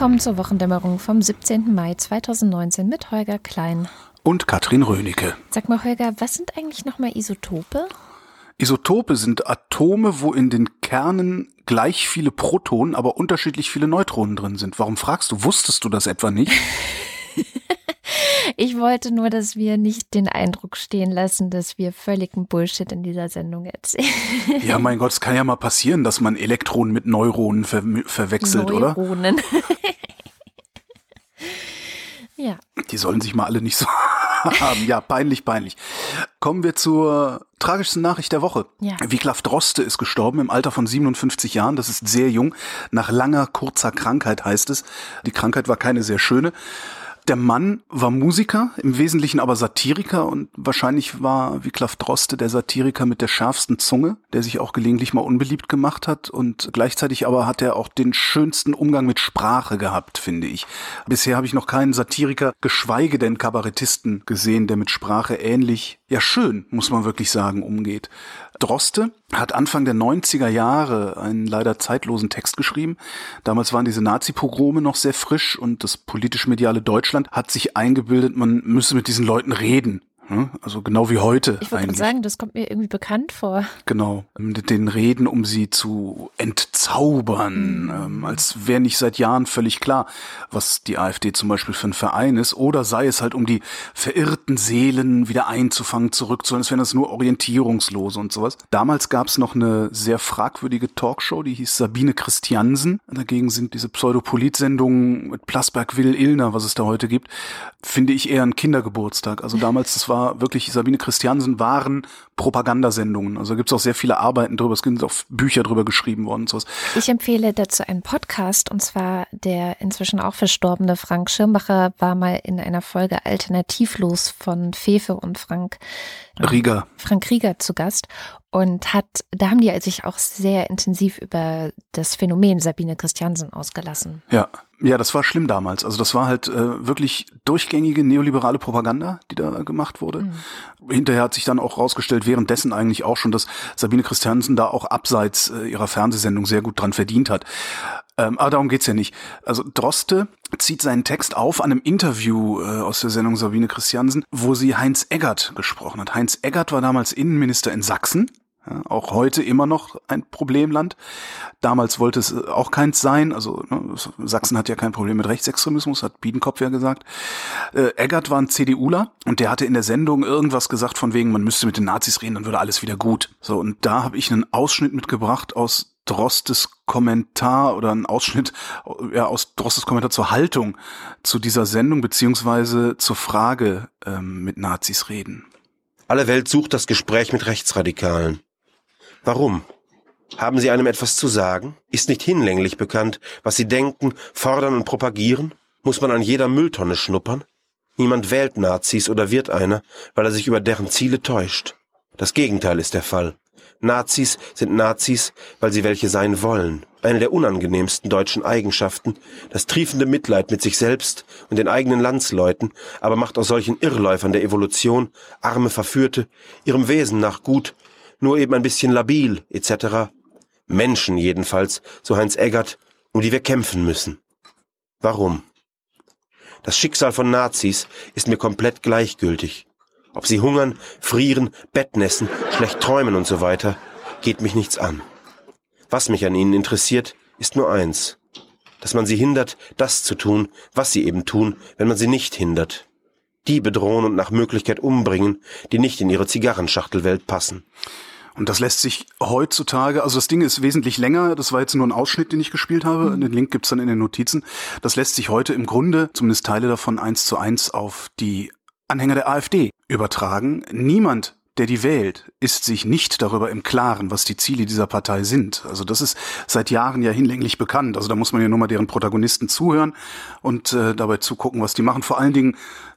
Willkommen zur Wochendämmerung vom 17. Mai 2019 mit Holger Klein. Und Katrin Rönecke. Sag mal, Holger, was sind eigentlich nochmal Isotope? Isotope sind Atome, wo in den Kernen gleich viele Protonen, aber unterschiedlich viele Neutronen drin sind. Warum fragst du? Wusstest du das etwa nicht? Ich wollte nur, dass wir nicht den Eindruck stehen lassen, dass wir völligen Bullshit in dieser Sendung erzählen. Ja, mein Gott, es kann ja mal passieren, dass man Elektronen mit Neuronen ver verwechselt, Neuronen. oder? Neuronen. ja. Die sollen sich mal alle nicht so haben. Ja, peinlich, peinlich. Kommen wir zur tragischsten Nachricht der Woche. Ja. Wiglaf Droste ist gestorben im Alter von 57 Jahren. Das ist sehr jung. Nach langer, kurzer Krankheit heißt es. Die Krankheit war keine sehr schöne. Der Mann war Musiker, im Wesentlichen aber Satiriker und wahrscheinlich war Wiglaf Droste der Satiriker mit der schärfsten Zunge, der sich auch gelegentlich mal unbeliebt gemacht hat und gleichzeitig aber hat er auch den schönsten Umgang mit Sprache gehabt, finde ich. Bisher habe ich noch keinen Satiriker, geschweige denn Kabarettisten gesehen, der mit Sprache ähnlich, ja schön, muss man wirklich sagen, umgeht. Droste hat Anfang der 90er Jahre einen leider zeitlosen Text geschrieben. Damals waren diese Nazi-Pogrome noch sehr frisch und das politisch-mediale Deutschland hat sich eingebildet, man müsse mit diesen Leuten reden. Ne? Also genau wie heute Ich wollte gerade eigentlich. sagen, das kommt mir irgendwie bekannt vor. Genau, mit den Reden, um sie zu entzaubern, ähm, als wäre nicht seit Jahren völlig klar, was die AfD zum Beispiel für ein Verein ist, oder sei es halt, um die verirrten Seelen wieder einzufangen, zurückzuholen, als wären das nur Orientierungslose und sowas. Damals gab es noch eine sehr fragwürdige Talkshow, die hieß Sabine Christiansen. Dagegen sind diese Pseudopolit-Sendungen mit Plasberg, Will, Illner, was es da heute gibt, finde ich eher ein Kindergeburtstag. Also damals, das war wirklich, Sabine Christiansen waren Propagandasendungen. Also gibt es auch sehr viele Arbeiten drüber, es sind auch Bücher drüber geschrieben worden und sowas. Ich empfehle dazu einen Podcast und zwar der inzwischen auch verstorbene Frank Schirmacher war mal in einer Folge Alternativlos von Fefe und Frank Rieger. Frank Rieger zu Gast und hat, da haben die sich auch sehr intensiv über das Phänomen Sabine Christiansen ausgelassen. Ja. Ja, das war schlimm damals. Also das war halt äh, wirklich durchgängige neoliberale Propaganda, die da gemacht wurde. Mhm. Hinterher hat sich dann auch rausgestellt, währenddessen eigentlich auch schon, dass Sabine Christiansen da auch abseits äh, ihrer Fernsehsendung sehr gut dran verdient hat. Ähm, aber darum geht's ja nicht. Also Droste zieht seinen Text auf an einem Interview äh, aus der Sendung Sabine Christiansen, wo sie Heinz Eggert gesprochen hat. Heinz Eggert war damals Innenminister in Sachsen. Ja, auch heute immer noch ein Problemland. Damals wollte es äh, auch keins sein. Also ne, Sachsen hat ja kein Problem mit Rechtsextremismus, hat Biedenkopf ja gesagt. Äh, Eggert war ein CDUler und der hatte in der Sendung irgendwas gesagt von wegen, man müsste mit den Nazis reden, dann würde alles wieder gut. So, und da habe ich einen Ausschnitt mitgebracht aus Drostes Kommentar oder einen Ausschnitt ja, aus Drostes Kommentar zur Haltung zu dieser Sendung beziehungsweise zur Frage ähm, mit Nazis reden. Alle Welt sucht das Gespräch mit Rechtsradikalen. Warum? Haben sie einem etwas zu sagen? Ist nicht hinlänglich bekannt, was sie denken, fordern und propagieren? Muss man an jeder Mülltonne schnuppern? Niemand wählt Nazis oder wird einer, weil er sich über deren Ziele täuscht. Das Gegenteil ist der Fall. Nazis sind Nazis, weil sie welche sein wollen. Eine der unangenehmsten deutschen Eigenschaften, das triefende Mitleid mit sich selbst und den eigenen Landsleuten, aber macht aus solchen Irrläufern der Evolution, arme Verführte, ihrem Wesen nach gut, nur eben ein bisschen labil, etc. Menschen jedenfalls, so Heinz Eggert, um die wir kämpfen müssen. Warum? Das Schicksal von Nazis ist mir komplett gleichgültig. Ob sie hungern, frieren, Bettnässen, schlecht träumen und so weiter, geht mich nichts an. Was mich an ihnen interessiert, ist nur eins. Dass man sie hindert, das zu tun, was sie eben tun, wenn man sie nicht hindert. Die bedrohen und nach Möglichkeit umbringen, die nicht in ihre Zigarrenschachtelwelt passen. Und das lässt sich heutzutage, also das Ding ist wesentlich länger, das war jetzt nur ein Ausschnitt, den ich gespielt habe, den Link gibt's dann in den Notizen. Das lässt sich heute im Grunde, zumindest Teile davon, eins zu eins auf die Anhänger der AfD übertragen. Niemand, der die wählt, ist sich nicht darüber im Klaren, was die Ziele dieser Partei sind. Also das ist seit Jahren ja hinlänglich bekannt. Also da muss man ja nur mal deren Protagonisten zuhören und äh, dabei zugucken, was die machen. Vor allen Dingen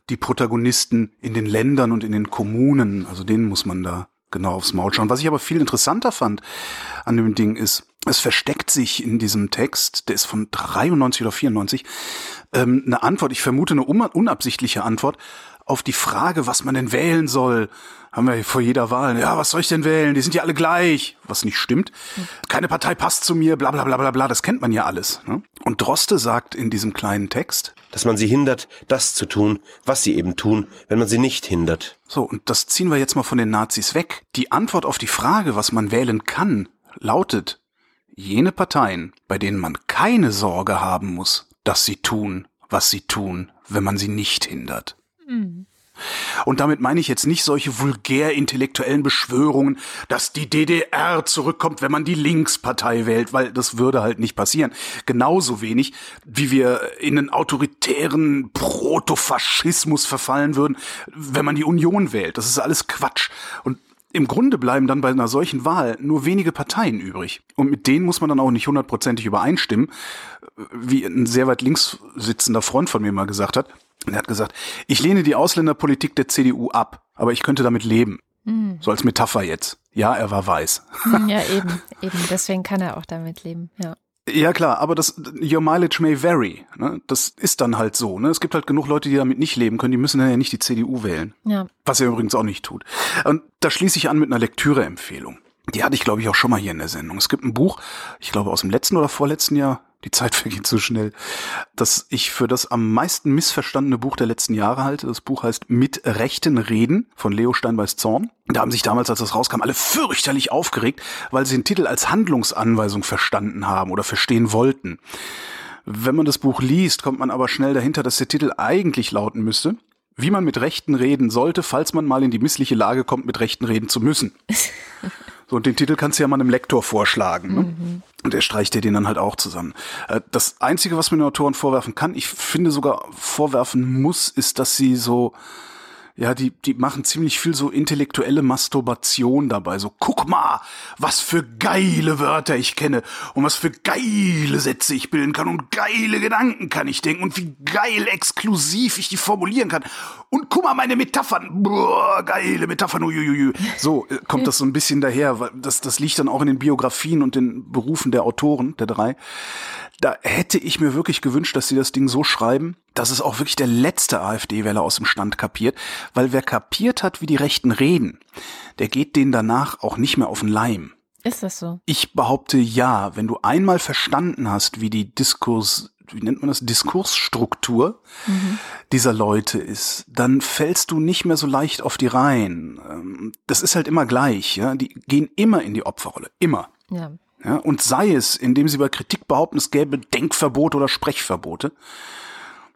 die Protagonisten in den Ländern und in den Kommunen. Also denen muss man da genau aufs Maul schauen. Was ich aber viel interessanter fand an dem Ding ist, es versteckt sich in diesem Text, der ist von 93 oder 94, ähm, eine Antwort, ich vermute eine unabsichtliche Antwort auf die Frage, was man denn wählen soll. Haben wir vor jeder Wahl. Ja, was soll ich denn wählen? Die sind ja alle gleich. Was nicht stimmt. Keine Partei passt zu mir, bla bla bla bla bla. Das kennt man ja alles. Ne? Und Droste sagt in diesem kleinen Text, dass man sie hindert, das zu tun, was sie eben tun, wenn man sie nicht hindert. So, und das ziehen wir jetzt mal von den Nazis weg. Die Antwort auf die Frage, was man wählen kann, lautet, jene Parteien, bei denen man keine Sorge haben muss, dass sie tun, was sie tun, wenn man sie nicht hindert. Mhm. Und damit meine ich jetzt nicht solche vulgär intellektuellen Beschwörungen, dass die DDR zurückkommt, wenn man die Linkspartei wählt, weil das würde halt nicht passieren. Genauso wenig, wie wir in einen autoritären Protofaschismus verfallen würden, wenn man die Union wählt. Das ist alles Quatsch. Und im Grunde bleiben dann bei einer solchen Wahl nur wenige Parteien übrig. Und mit denen muss man dann auch nicht hundertprozentig übereinstimmen, wie ein sehr weit links sitzender Freund von mir mal gesagt hat. Er hat gesagt, ich lehne die Ausländerpolitik der CDU ab, aber ich könnte damit leben. Mhm. So als Metapher jetzt. Ja, er war weiß. Hm, ja, eben, eben. Deswegen kann er auch damit leben, ja. Ja klar, aber das your mileage may vary. Ne? Das ist dann halt so. Ne? Es gibt halt genug Leute, die damit nicht leben können. Die müssen dann ja nicht die CDU wählen. Ja. Was er übrigens auch nicht tut. Und da schließe ich an mit einer Lektüreempfehlung. Die hatte ich, glaube ich, auch schon mal hier in der Sendung. Es gibt ein Buch, ich glaube aus dem letzten oder vorletzten Jahr, die Zeit vergeht so schnell, dass ich für das am meisten missverstandene Buch der letzten Jahre halte. Das Buch heißt Mit rechten Reden von Leo Steinbeiß Zorn. Da haben sich damals, als das rauskam, alle fürchterlich aufgeregt, weil sie den Titel als Handlungsanweisung verstanden haben oder verstehen wollten. Wenn man das Buch liest, kommt man aber schnell dahinter, dass der Titel eigentlich lauten müsste, wie man mit Rechten reden sollte, falls man mal in die missliche Lage kommt, mit Rechten reden zu müssen. So, und den Titel kannst du ja mal einem Lektor vorschlagen. Ne? Mhm. Und er streicht dir den dann halt auch zusammen. Äh, das Einzige, was man den Autoren vorwerfen kann, ich finde sogar vorwerfen muss, ist, dass sie so ja, die, die machen ziemlich viel so intellektuelle Masturbation dabei. So, guck mal, was für geile Wörter ich kenne und was für geile Sätze ich bilden kann und geile Gedanken kann ich denken und wie geil exklusiv ich die formulieren kann. Und guck mal, meine Metaphern, boah, geile Metaphern, uiuiui. So äh, kommt das so ein bisschen daher, weil das, das liegt dann auch in den Biografien und den Berufen der Autoren, der drei da hätte ich mir wirklich gewünscht, dass sie das Ding so schreiben, dass es auch wirklich der letzte AfD-Wähler aus dem Stand kapiert, weil wer kapiert hat, wie die Rechten reden, der geht denen danach auch nicht mehr auf den Leim. Ist das so? Ich behaupte ja, wenn du einmal verstanden hast, wie die Diskurs, wie nennt man das, Diskursstruktur mhm. dieser Leute ist, dann fällst du nicht mehr so leicht auf die Reihen. Ähm, das ist halt immer gleich, ja. Die gehen immer in die Opferrolle. Immer. Ja. Ja, und sei es, indem sie bei Kritik behaupten, es gäbe Denkverbote oder Sprechverbote.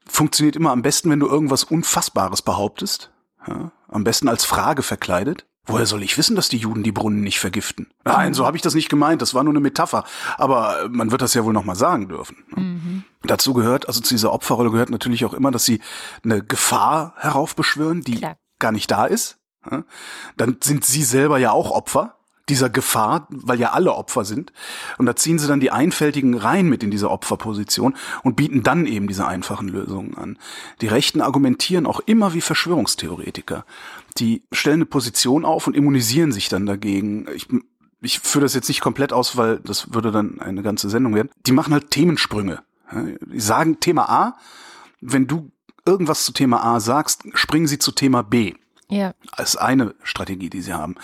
Funktioniert immer am besten, wenn du irgendwas Unfassbares behauptest. Ja, am besten als Frage verkleidet. Woher soll ich wissen, dass die Juden die Brunnen nicht vergiften? Nein, so habe ich das nicht gemeint. Das war nur eine Metapher. Aber man wird das ja wohl noch mal sagen dürfen. Ne? Mhm. Dazu gehört, also zu dieser Opferrolle gehört natürlich auch immer, dass sie eine Gefahr heraufbeschwören, die Klar. gar nicht da ist. Dann sind sie selber ja auch Opfer dieser Gefahr, weil ja alle Opfer sind. Und da ziehen sie dann die Einfältigen rein mit in diese Opferposition und bieten dann eben diese einfachen Lösungen an. Die Rechten argumentieren auch immer wie Verschwörungstheoretiker. Die stellen eine Position auf und immunisieren sich dann dagegen. Ich, ich führe das jetzt nicht komplett aus, weil das würde dann eine ganze Sendung werden. Die machen halt Themensprünge. Die sagen Thema A, wenn du irgendwas zu Thema A sagst, springen sie zu Thema B. Ja. Das ist eine Strategie, die sie haben.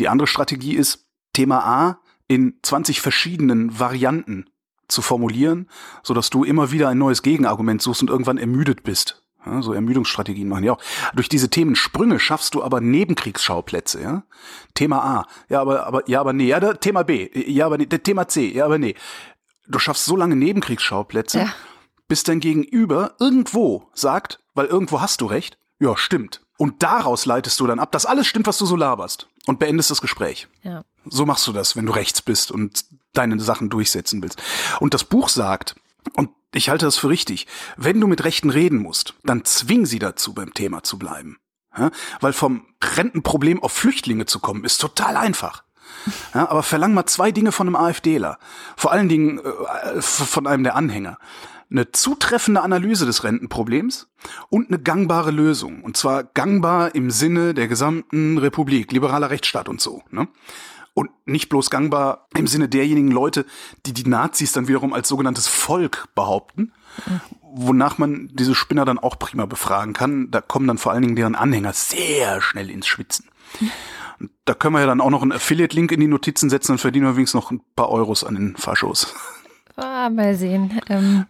Die andere Strategie ist, Thema A in 20 verschiedenen Varianten zu formulieren, so dass du immer wieder ein neues Gegenargument suchst und irgendwann ermüdet bist. Ja, so Ermüdungsstrategien machen die auch. Durch diese Themensprünge schaffst du aber Nebenkriegsschauplätze, ja. Thema A, ja, aber, aber, ja, aber nee, ja, Thema B, ja, aber nee, Thema C, ja, aber nee. Du schaffst so lange Nebenkriegsschauplätze, ja. bis dein Gegenüber irgendwo sagt, weil irgendwo hast du recht, ja, stimmt. Und daraus leitest du dann ab, dass alles stimmt, was du so laberst. Und beendest das Gespräch. Ja. So machst du das, wenn du rechts bist und deine Sachen durchsetzen willst. Und das Buch sagt, und ich halte das für richtig, wenn du mit Rechten reden musst, dann zwing sie dazu, beim Thema zu bleiben. Ja? Weil vom Rentenproblem auf Flüchtlinge zu kommen, ist total einfach. Ja, aber verlang mal zwei Dinge von einem AfDler. Vor allen Dingen äh, von einem der Anhänger eine zutreffende Analyse des Rentenproblems und eine gangbare Lösung. Und zwar gangbar im Sinne der gesamten Republik, liberaler Rechtsstaat und so. Ne? Und nicht bloß gangbar im Sinne derjenigen Leute, die die Nazis dann wiederum als sogenanntes Volk behaupten, wonach man diese Spinner dann auch prima befragen kann. Da kommen dann vor allen Dingen deren Anhänger sehr schnell ins Schwitzen. Da können wir ja dann auch noch einen Affiliate-Link in die Notizen setzen und verdienen wir wenigstens noch ein paar Euros an den Faschos. Ah, mal sehen. Ähm,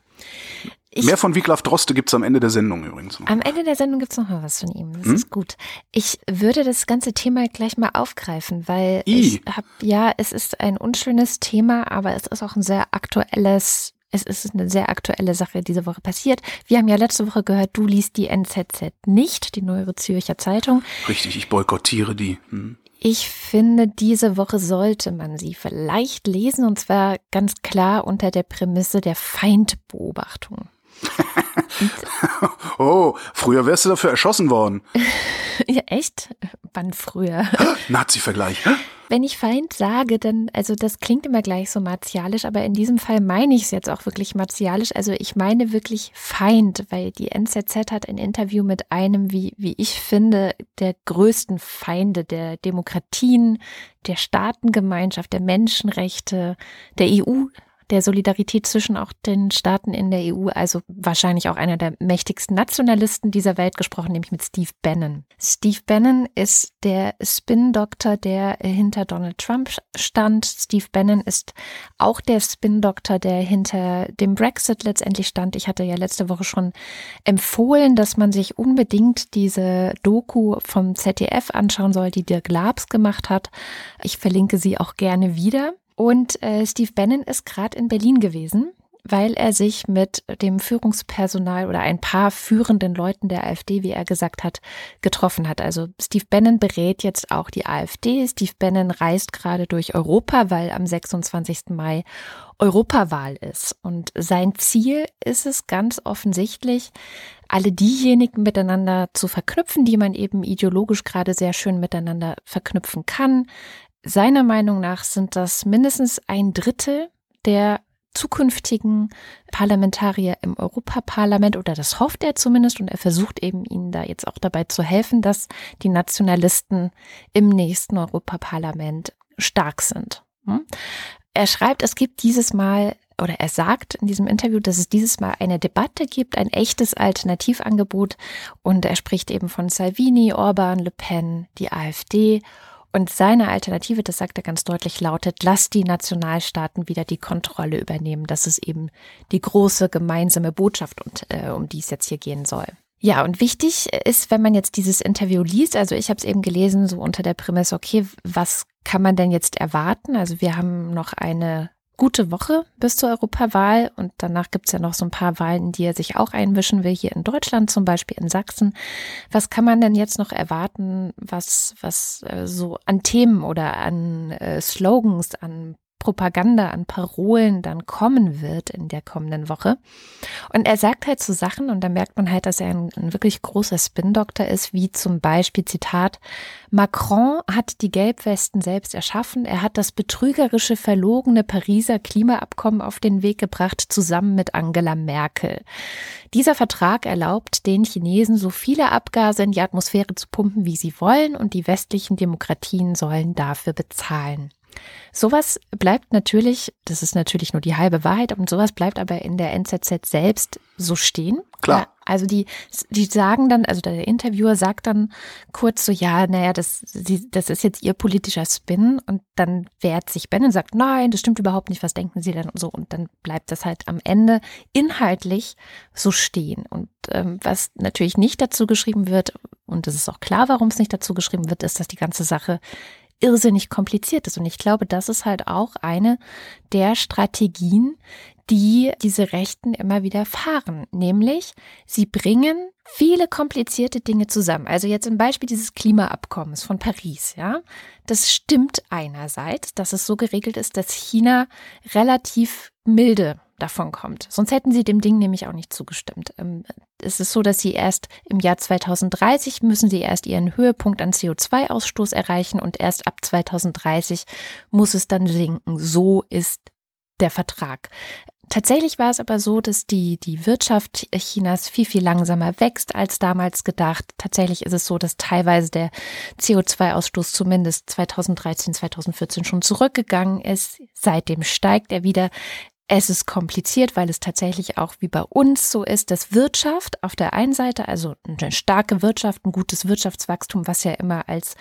ich, Mehr von Wiglaf Droste gibt's am Ende der Sendung übrigens. Noch. Am Ende der Sendung gibt's noch mal was von ihm. Das hm? ist gut. Ich würde das ganze Thema gleich mal aufgreifen, weil I. ich habe, ja, es ist ein unschönes Thema, aber es ist auch ein sehr aktuelles es ist eine sehr aktuelle Sache diese Woche passiert. Wir haben ja letzte Woche gehört, du liest die NZZ nicht, die Neuere Zürcher Zeitung. Richtig, ich boykottiere die. Hm. Ich finde, diese Woche sollte man sie vielleicht lesen und zwar ganz klar unter der Prämisse der Feindbeobachtung. oh, früher wärst du dafür erschossen worden. ja, echt? Wann früher? Nazi-Vergleich. Wenn ich Feind sage, dann, also das klingt immer gleich so martialisch, aber in diesem Fall meine ich es jetzt auch wirklich martialisch. Also ich meine wirklich Feind, weil die NZZ hat ein Interview mit einem, wie, wie ich finde, der größten Feinde der Demokratien, der Staatengemeinschaft, der Menschenrechte, der EU der Solidarität zwischen auch den Staaten in der EU, also wahrscheinlich auch einer der mächtigsten Nationalisten dieser Welt gesprochen, nämlich mit Steve Bannon. Steve Bannon ist der Spin-Doktor, der hinter Donald Trump stand. Steve Bannon ist auch der Spin-Doktor, der hinter dem Brexit letztendlich stand. Ich hatte ja letzte Woche schon empfohlen, dass man sich unbedingt diese Doku vom ZDF anschauen soll, die Dirk Labs gemacht hat. Ich verlinke sie auch gerne wieder. Und äh, Steve Bannon ist gerade in Berlin gewesen, weil er sich mit dem Führungspersonal oder ein paar führenden Leuten der AfD, wie er gesagt hat, getroffen hat. Also Steve Bannon berät jetzt auch die AfD. Steve Bannon reist gerade durch Europa, weil am 26. Mai Europawahl ist. Und sein Ziel ist es ganz offensichtlich, alle diejenigen miteinander zu verknüpfen, die man eben ideologisch gerade sehr schön miteinander verknüpfen kann. Seiner Meinung nach sind das mindestens ein Drittel der zukünftigen Parlamentarier im Europaparlament oder das hofft er zumindest und er versucht eben ihnen da jetzt auch dabei zu helfen, dass die Nationalisten im nächsten Europaparlament stark sind. Hm? Er schreibt, es gibt dieses Mal oder er sagt in diesem Interview, dass es dieses Mal eine Debatte gibt, ein echtes Alternativangebot und er spricht eben von Salvini, Orban, Le Pen, die AfD und seine Alternative, das sagt er ganz deutlich, lautet, lass die Nationalstaaten wieder die Kontrolle übernehmen. Das ist eben die große gemeinsame Botschaft, und, äh, um die es jetzt hier gehen soll. Ja, und wichtig ist, wenn man jetzt dieses Interview liest, also ich habe es eben gelesen, so unter der Prämisse, okay, was kann man denn jetzt erwarten? Also wir haben noch eine gute Woche bis zur Europawahl und danach gibt's ja noch so ein paar Wahlen, die er sich auch einmischen will, hier in Deutschland zum Beispiel in Sachsen. Was kann man denn jetzt noch erwarten, was, was äh, so an Themen oder an äh, Slogans, an Propaganda, an Parolen dann kommen wird in der kommenden Woche. Und er sagt halt so Sachen und da merkt man halt, dass er ein, ein wirklich großer Spin-Doktor ist, wie zum Beispiel Zitat, Macron hat die Gelbwesten selbst erschaffen. Er hat das betrügerische, verlogene Pariser Klimaabkommen auf den Weg gebracht, zusammen mit Angela Merkel. Dieser Vertrag erlaubt den Chinesen, so viele Abgase in die Atmosphäre zu pumpen, wie sie wollen, und die westlichen Demokratien sollen dafür bezahlen. Sowas bleibt natürlich, das ist natürlich nur die halbe Wahrheit, und sowas bleibt aber in der NZZ selbst so stehen. Klar. also die, die sagen dann, also der Interviewer sagt dann kurz so, ja, naja, das, das ist jetzt ihr politischer Spin und dann wehrt sich Ben und sagt, nein, das stimmt überhaupt nicht, was denken Sie denn und so und dann bleibt das halt am Ende inhaltlich so stehen und ähm, was natürlich nicht dazu geschrieben wird und es ist auch klar, warum es nicht dazu geschrieben wird, ist, dass die ganze Sache irrsinnig kompliziert ist. Und ich glaube, das ist halt auch eine der Strategien, die diese Rechten immer wieder fahren. Nämlich, sie bringen viele komplizierte Dinge zusammen. Also jetzt im Beispiel dieses Klimaabkommens von Paris, ja. Das stimmt einerseits, dass es so geregelt ist, dass China relativ milde davon kommt. Sonst hätten sie dem Ding nämlich auch nicht zugestimmt. Ähm, es ist so, dass sie erst im Jahr 2030 müssen sie erst ihren Höhepunkt an CO2-Ausstoß erreichen und erst ab 2030 muss es dann sinken. So ist der Vertrag. Tatsächlich war es aber so, dass die, die Wirtschaft Chinas viel, viel langsamer wächst als damals gedacht. Tatsächlich ist es so, dass teilweise der CO2-Ausstoß zumindest 2013, 2014 schon zurückgegangen ist. Seitdem steigt er wieder. Es ist kompliziert, weil es tatsächlich auch wie bei uns so ist, dass Wirtschaft auf der einen Seite, also eine starke Wirtschaft, ein gutes Wirtschaftswachstum, was ja immer als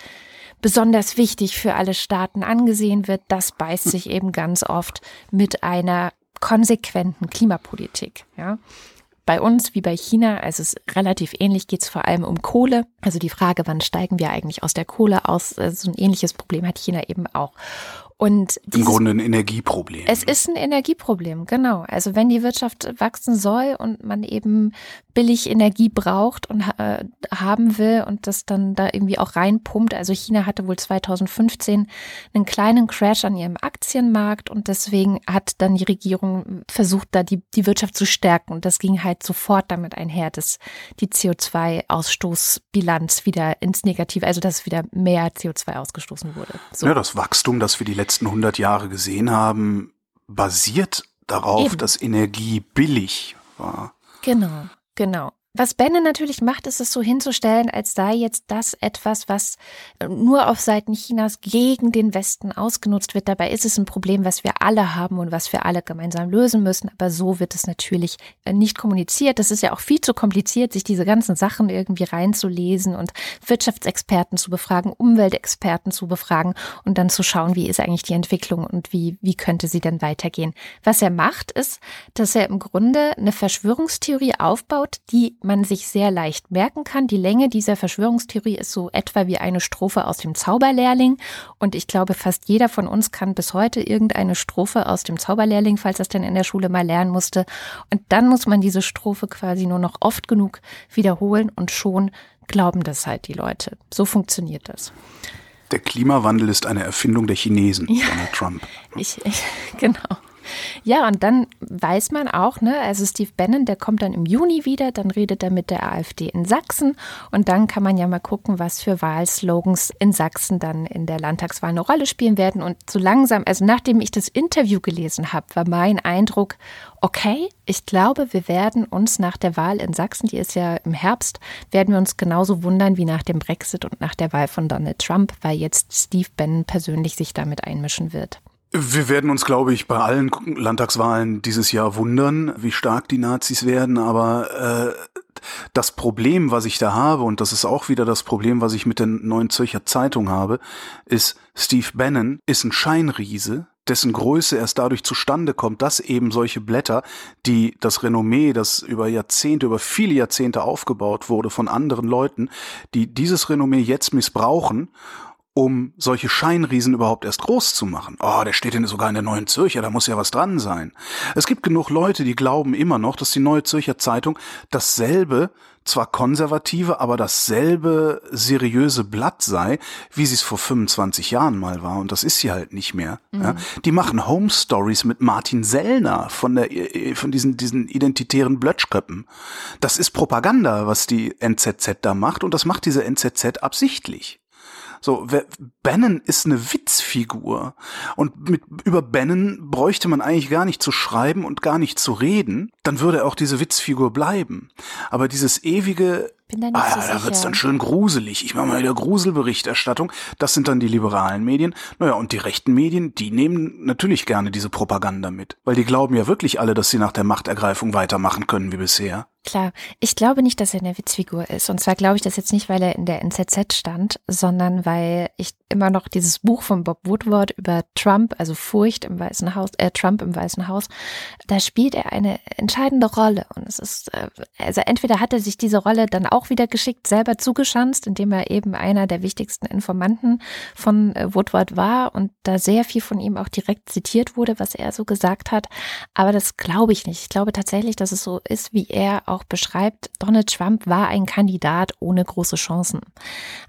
besonders wichtig für alle Staaten angesehen wird, das beißt sich eben ganz oft mit einer konsequenten Klimapolitik. Ja. Bei uns wie bei China, also es ist relativ ähnlich, geht es vor allem um Kohle. Also die Frage, wann steigen wir eigentlich aus der Kohle aus? Also so ein ähnliches Problem hat China eben auch. Und Im Grunde ein Energieproblem. Es ist ein Energieproblem, genau. Also wenn die Wirtschaft wachsen soll und man eben billig Energie braucht und äh, haben will und das dann da irgendwie auch reinpumpt. Also China hatte wohl 2015 einen kleinen Crash an ihrem Aktienmarkt und deswegen hat dann die Regierung versucht, da die, die Wirtschaft zu stärken. Und das ging halt sofort damit einher, dass die CO2-Ausstoßbilanz wieder ins Negative, also dass wieder mehr CO2 ausgestoßen wurde. So. Ja, das Wachstum, das wir die letzten 100 Jahre gesehen haben, basiert darauf, Eben. dass Energie billig war. Genau. Genau. Was Benne natürlich macht, ist es so hinzustellen, als sei jetzt das etwas, was äh, nur auf Seiten Chinas gegen den Westen ausgenutzt wird. Dabei ist es ein Problem, was wir alle haben und was wir alle gemeinsam lösen müssen. Aber so wird es natürlich äh, nicht kommuniziert. Das ist ja auch viel zu kompliziert, sich diese ganzen Sachen irgendwie reinzulesen und Wirtschaftsexperten zu befragen, Umweltexperten zu befragen und dann zu schauen, wie ist eigentlich die Entwicklung und wie, wie könnte sie denn weitergehen. Was er macht, ist, dass er im Grunde eine Verschwörungstheorie aufbaut, die man sich sehr leicht merken kann. Die Länge dieser Verschwörungstheorie ist so etwa wie eine Strophe aus dem Zauberlehrling. Und ich glaube, fast jeder von uns kann bis heute irgendeine Strophe aus dem Zauberlehrling, falls das denn in der Schule mal lernen musste. Und dann muss man diese Strophe quasi nur noch oft genug wiederholen und schon glauben das halt die Leute. So funktioniert das. Der Klimawandel ist eine Erfindung der Chinesen, ja, Donald Trump. Ich, ich, genau. Ja, und dann weiß man auch, ne, also Steve Bannon, der kommt dann im Juni wieder, dann redet er mit der AfD in Sachsen und dann kann man ja mal gucken, was für Wahlslogans in Sachsen dann in der Landtagswahl eine Rolle spielen werden. Und so langsam, also nachdem ich das Interview gelesen habe, war mein Eindruck, okay, ich glaube, wir werden uns nach der Wahl in Sachsen, die ist ja im Herbst, werden wir uns genauso wundern wie nach dem Brexit und nach der Wahl von Donald Trump, weil jetzt Steve Bannon persönlich sich damit einmischen wird. Wir werden uns, glaube ich, bei allen Landtagswahlen dieses Jahr wundern, wie stark die Nazis werden. Aber äh, das Problem, was ich da habe, und das ist auch wieder das Problem, was ich mit der Neuen Zürcher Zeitung habe, ist, Steve Bannon ist ein Scheinriese, dessen Größe erst dadurch zustande kommt, dass eben solche Blätter, die das Renommee, das über Jahrzehnte, über viele Jahrzehnte aufgebaut wurde von anderen Leuten, die dieses Renommee jetzt missbrauchen um solche Scheinriesen überhaupt erst groß zu machen. Oh, der steht denn sogar in der Neuen Zürcher, da muss ja was dran sein. Es gibt genug Leute, die glauben immer noch, dass die Neue Zürcher Zeitung dasselbe, zwar konservative, aber dasselbe seriöse Blatt sei, wie sie es vor 25 Jahren mal war. Und das ist sie halt nicht mehr. Mhm. Ja. Die machen Home Stories mit Martin Sellner von der, von diesen, diesen identitären Blötschköppen. Das ist Propaganda, was die NZZ da macht. Und das macht diese NZZ absichtlich. So, Bannon ist eine Witzfigur. Und mit, über Bannon bräuchte man eigentlich gar nicht zu schreiben und gar nicht zu reden. Dann würde auch diese Witzfigur bleiben. Aber dieses ewige, bin da nicht ah, so da wird's dann schön gruselig. Ich mache mal wieder Gruselberichterstattung. Das sind dann die liberalen Medien. Naja, und die rechten Medien, die nehmen natürlich gerne diese Propaganda mit. Weil die glauben ja wirklich alle, dass sie nach der Machtergreifung weitermachen können wie bisher. Klar, ich glaube nicht, dass er eine Witzfigur ist. Und zwar glaube ich das jetzt nicht, weil er in der NZZ stand, sondern weil ich immer noch dieses Buch von Bob Woodward über Trump, also Furcht im Weißen Haus, äh, Trump im Weißen Haus, da spielt er eine entscheidende Rolle. Und es ist, äh, also entweder hat er sich diese Rolle dann auch wieder geschickt selber zugeschanzt, indem er eben einer der wichtigsten Informanten von äh, Woodward war und da sehr viel von ihm auch direkt zitiert wurde, was er so gesagt hat. Aber das glaube ich nicht. Ich glaube tatsächlich, dass es so ist, wie er auch auch beschreibt, Donald Trump war ein Kandidat ohne große Chancen.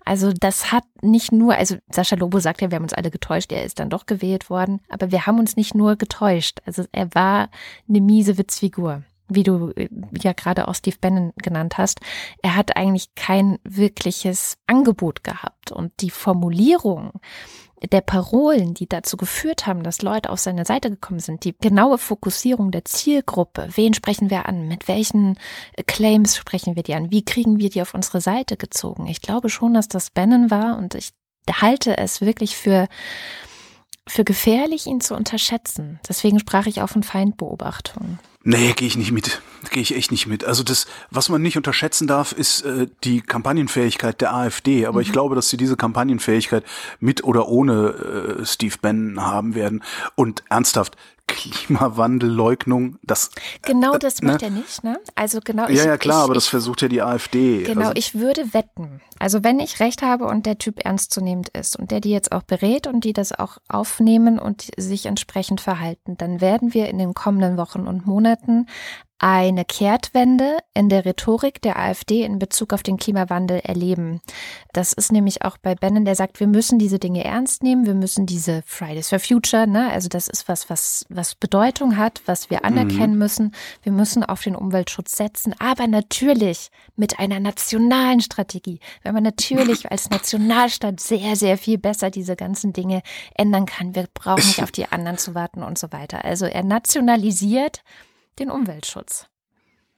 Also das hat nicht nur, also Sascha Lobo sagt ja, wir haben uns alle getäuscht, er ist dann doch gewählt worden, aber wir haben uns nicht nur getäuscht. Also er war eine miese Witzfigur wie du äh, ja gerade auch Steve Bannon genannt hast, er hat eigentlich kein wirkliches Angebot gehabt. Und die Formulierung, der Parolen, die dazu geführt haben, dass Leute auf seine Seite gekommen sind, die genaue Fokussierung der Zielgruppe, wen sprechen wir an, mit welchen Claims sprechen wir die an, wie kriegen wir die auf unsere Seite gezogen. Ich glaube schon, dass das Bannon war und ich halte es wirklich für für gefährlich, ihn zu unterschätzen. Deswegen sprach ich auch von Feindbeobachtung. Nee, gehe ich nicht mit. Gehe ich echt nicht mit. Also das, was man nicht unterschätzen darf, ist äh, die Kampagnenfähigkeit der AfD. Aber mhm. ich glaube, dass sie diese Kampagnenfähigkeit mit oder ohne äh, Steve Bannon haben werden. Und ernsthaft, Klimawandelleugnung, das Genau äh, das macht ne? er nicht, ne? Also genau. Ich, ja, ja, klar, ich, aber das versucht ja die AfD. Genau, also. ich würde wetten. Also wenn ich recht habe und der Typ ernstzunehmend ist und der die jetzt auch berät und die das auch aufnehmen und sich entsprechend verhalten, dann werden wir in den kommenden Wochen und Monaten eine Kehrtwende in der Rhetorik der AfD in Bezug auf den Klimawandel erleben. Das ist nämlich auch bei Bannon, der sagt, wir müssen diese Dinge ernst nehmen, wir müssen diese Fridays for Future, ne, also das ist was, was, was Bedeutung hat, was wir anerkennen mhm. müssen. Wir müssen auf den Umweltschutz setzen, aber natürlich mit einer nationalen Strategie. Wenn man natürlich als Nationalstaat sehr, sehr viel besser diese ganzen Dinge ändern kann. Wir brauchen nicht auf die anderen zu warten und so weiter. Also er nationalisiert den Umweltschutz.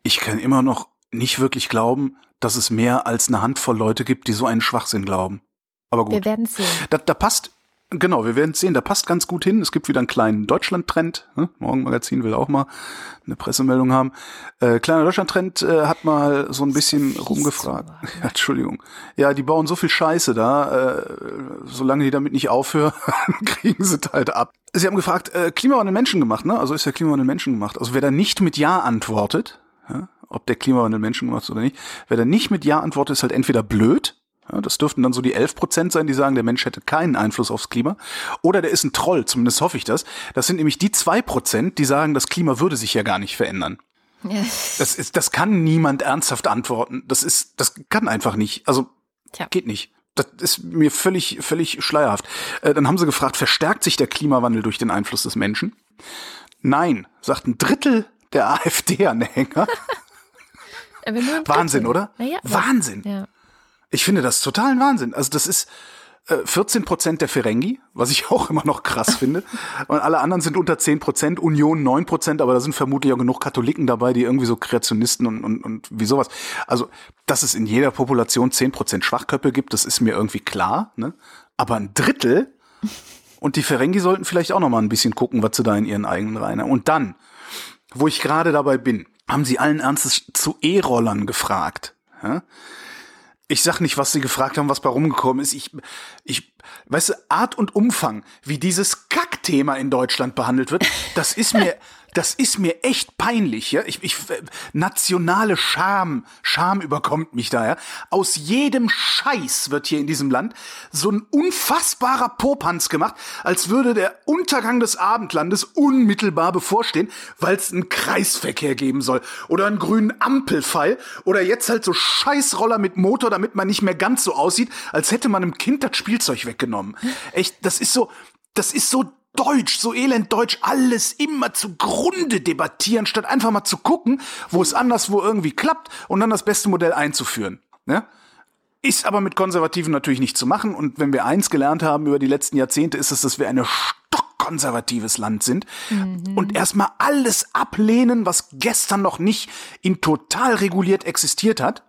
Ich kann immer noch nicht wirklich glauben, dass es mehr als eine Handvoll Leute gibt, die so einen Schwachsinn glauben. Aber gut. Wir werden sehen. Da, da passt, genau, wir werden sehen, da passt ganz gut hin. Es gibt wieder einen kleinen Deutschland-Trend. Ne? Morgenmagazin will auch mal eine Pressemeldung haben. Äh, kleiner Deutschland-Trend äh, hat mal so ein bisschen rumgefragt. Ja, Entschuldigung. Ja, die bauen so viel Scheiße da. Äh, solange die damit nicht aufhören, kriegen sie halt ab. Sie haben gefragt, äh, Klimawandel Menschen gemacht, ne? Also ist der Klimawandel Menschen gemacht. Also wer da nicht mit Ja antwortet, ja, ob der Klimawandel Menschen gemacht ist oder nicht, wer da nicht mit Ja antwortet, ist halt entweder blöd, ja, das dürften dann so die 11 Prozent sein, die sagen, der Mensch hätte keinen Einfluss aufs Klima. Oder der ist ein Troll, zumindest hoffe ich das. Das sind nämlich die zwei Prozent, die sagen, das Klima würde sich ja gar nicht verändern. Ja. Das, ist, das kann niemand ernsthaft antworten. Das ist, das kann einfach nicht. Also Tja. geht nicht. Das ist mir völlig, völlig schleierhaft. Äh, dann haben sie gefragt, verstärkt sich der Klimawandel durch den Einfluss des Menschen? Nein, sagt ein Drittel der AfD-Anhänger. Wahnsinn, oder? Ja, Wahnsinn. Ja. Ich finde das totalen Wahnsinn. Also das ist äh, 14 Prozent der Ferengi, was ich auch immer noch krass finde. Und alle anderen sind unter 10 Prozent, Union 9 Prozent, aber da sind vermutlich auch genug Katholiken dabei, die irgendwie so Kreationisten und, und, und wie sowas. Also, dass es in jeder Population 10 Prozent Schwachköpfe gibt, das ist mir irgendwie klar. Ne? Aber ein Drittel und die Ferengi sollten vielleicht auch noch mal ein bisschen gucken, was sie da in ihren eigenen Reihen haben. Und dann, wo ich gerade dabei bin, haben sie allen Ernstes zu E-Rollern gefragt. Ja? Ich sag nicht, was sie gefragt haben, was bei rumgekommen ist. Ich, ich, weißt du, Art und Umfang, wie dieses Kackthema in Deutschland behandelt wird, das ist mir, das ist mir echt peinlich, ja. Ich, ich, nationale Scham, Scham überkommt mich da, ja. Aus jedem Scheiß wird hier in diesem Land so ein unfassbarer Popanz gemacht, als würde der Untergang des Abendlandes unmittelbar bevorstehen, weil es einen Kreisverkehr geben soll oder einen grünen Ampelfall oder jetzt halt so Scheißroller mit Motor, damit man nicht mehr ganz so aussieht, als hätte man einem Kind das Spielzeug weggenommen. Echt, das ist so, das ist so deutsch, so elend deutsch, alles immer zugrunde debattieren, statt einfach mal zu gucken, wo es anderswo irgendwie klappt und dann das beste Modell einzuführen. Ne? Ist aber mit Konservativen natürlich nicht zu machen. Und wenn wir eins gelernt haben über die letzten Jahrzehnte, ist es, dass wir eine stockkonservatives Land sind mhm. und erstmal alles ablehnen, was gestern noch nicht in total reguliert existiert hat,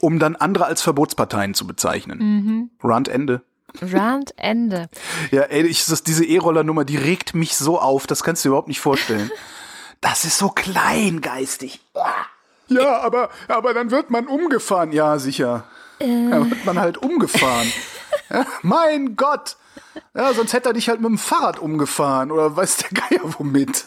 um dann andere als Verbotsparteien zu bezeichnen. Mhm. Rand Ende. Rand Ende. Ja, ey, ich, das, diese E-Roller-Nummer, die regt mich so auf, das kannst du dir überhaupt nicht vorstellen. Das ist so kleingeistig. Ja, aber, aber dann wird man umgefahren. Ja, sicher. Äh. Dann wird man halt umgefahren. ja, mein Gott. Ja, sonst hätte er dich halt mit dem Fahrrad umgefahren oder weiß der Geier womit.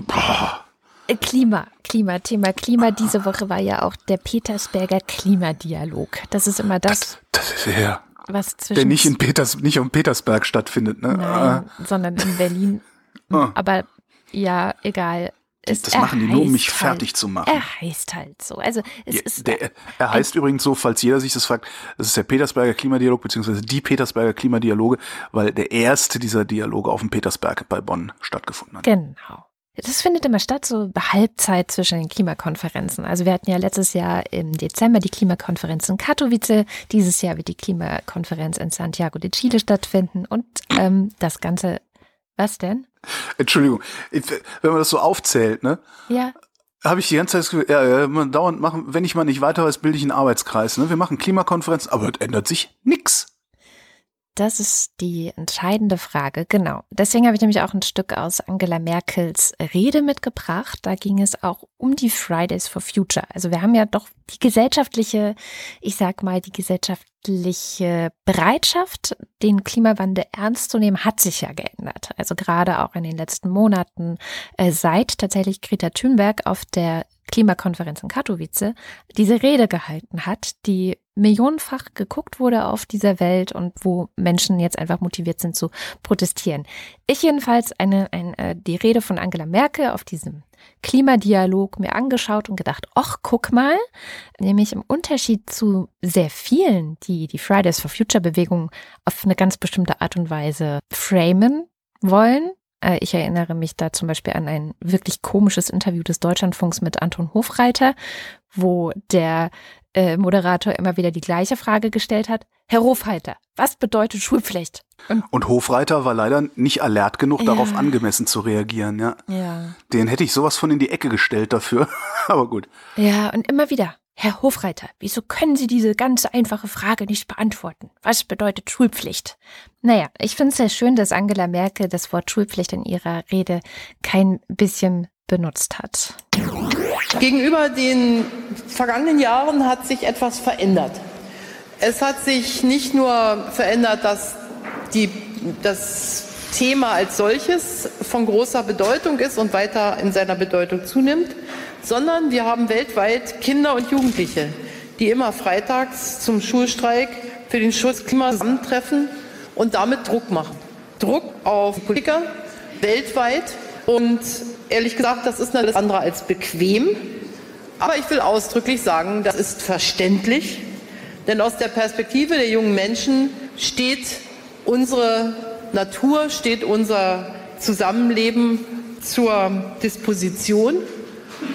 Boah. Äh, Klima, Klima, Thema Klima. Diese Woche war ja auch der Petersberger Klimadialog. Das ist immer das. Das, das ist ja was zwischen. Der nicht in Peters, nicht um Petersberg stattfindet, ne? Nein, ah. sondern in Berlin. Ah. Aber ja, egal. Es, das machen die nur, um mich halt, fertig zu machen. Er heißt halt so. Also es ja, ist. Der, er heißt übrigens so, falls jeder sich das fragt, das ist der Petersberger Klimadialog, beziehungsweise die Petersberger Klimadialoge, weil der erste dieser Dialoge auf dem Petersberg bei Bonn stattgefunden hat. Genau. Das findet immer statt, so Halbzeit zwischen den Klimakonferenzen. Also wir hatten ja letztes Jahr im Dezember die Klimakonferenz in Katowice. Dieses Jahr wird die Klimakonferenz in Santiago de Chile stattfinden. Und ähm, das Ganze, was denn? Entschuldigung, wenn man das so aufzählt, ne? Ja. Habe ich die ganze Zeit das Gefühl, ja, ja, man dauernd machen, wenn ich mal nicht weiter weiß, bilde ich einen Arbeitskreis. Ne? Wir machen Klimakonferenz, aber es ändert sich nix. Das ist die entscheidende Frage, genau. Deswegen habe ich nämlich auch ein Stück aus Angela Merkels Rede mitgebracht. Da ging es auch um die Fridays for Future. Also wir haben ja doch die gesellschaftliche, ich sag mal, die gesellschaftliche Bereitschaft, den Klimawandel ernst zu nehmen, hat sich ja geändert. Also gerade auch in den letzten Monaten, äh, seit tatsächlich Greta Thunberg auf der Klimakonferenz in Katowice diese Rede gehalten hat, die millionenfach geguckt wurde auf dieser Welt und wo Menschen jetzt einfach motiviert sind zu protestieren. Ich jedenfalls eine, eine äh, die Rede von Angela Merkel auf diesem Klimadialog mir angeschaut und gedacht, ach, guck mal, nämlich im Unterschied zu sehr vielen, die die Fridays for Future Bewegung auf eine ganz bestimmte Art und Weise framen wollen, ich erinnere mich da zum Beispiel an ein wirklich komisches Interview des Deutschlandfunks mit Anton Hofreiter, wo der äh, Moderator immer wieder die gleiche Frage gestellt hat. Herr Hofreiter, was bedeutet Schulpflicht? Und, und Hofreiter war leider nicht alert genug, ja. darauf angemessen zu reagieren, ja. ja. Den hätte ich sowas von in die Ecke gestellt dafür, aber gut. Ja, und immer wieder. Herr Hofreiter, wieso können Sie diese ganz einfache Frage nicht beantworten? Was bedeutet Schulpflicht? Naja, ich finde es sehr schön, dass Angela Merkel das Wort Schulpflicht in ihrer Rede kein bisschen benutzt hat. Gegenüber den vergangenen Jahren hat sich etwas verändert. Es hat sich nicht nur verändert, dass die, das Thema als solches von großer Bedeutung ist und weiter in seiner Bedeutung zunimmt, sondern wir haben weltweit Kinder und Jugendliche, die immer freitags zum Schulstreik für den Schutz Klima zusammentreffen und damit Druck machen. Druck auf Politiker weltweit und ehrlich gesagt, das ist alles andere als bequem. Aber ich will ausdrücklich sagen, das ist verständlich, denn aus der Perspektive der jungen Menschen steht unsere Natur, steht unser Zusammenleben zur Disposition.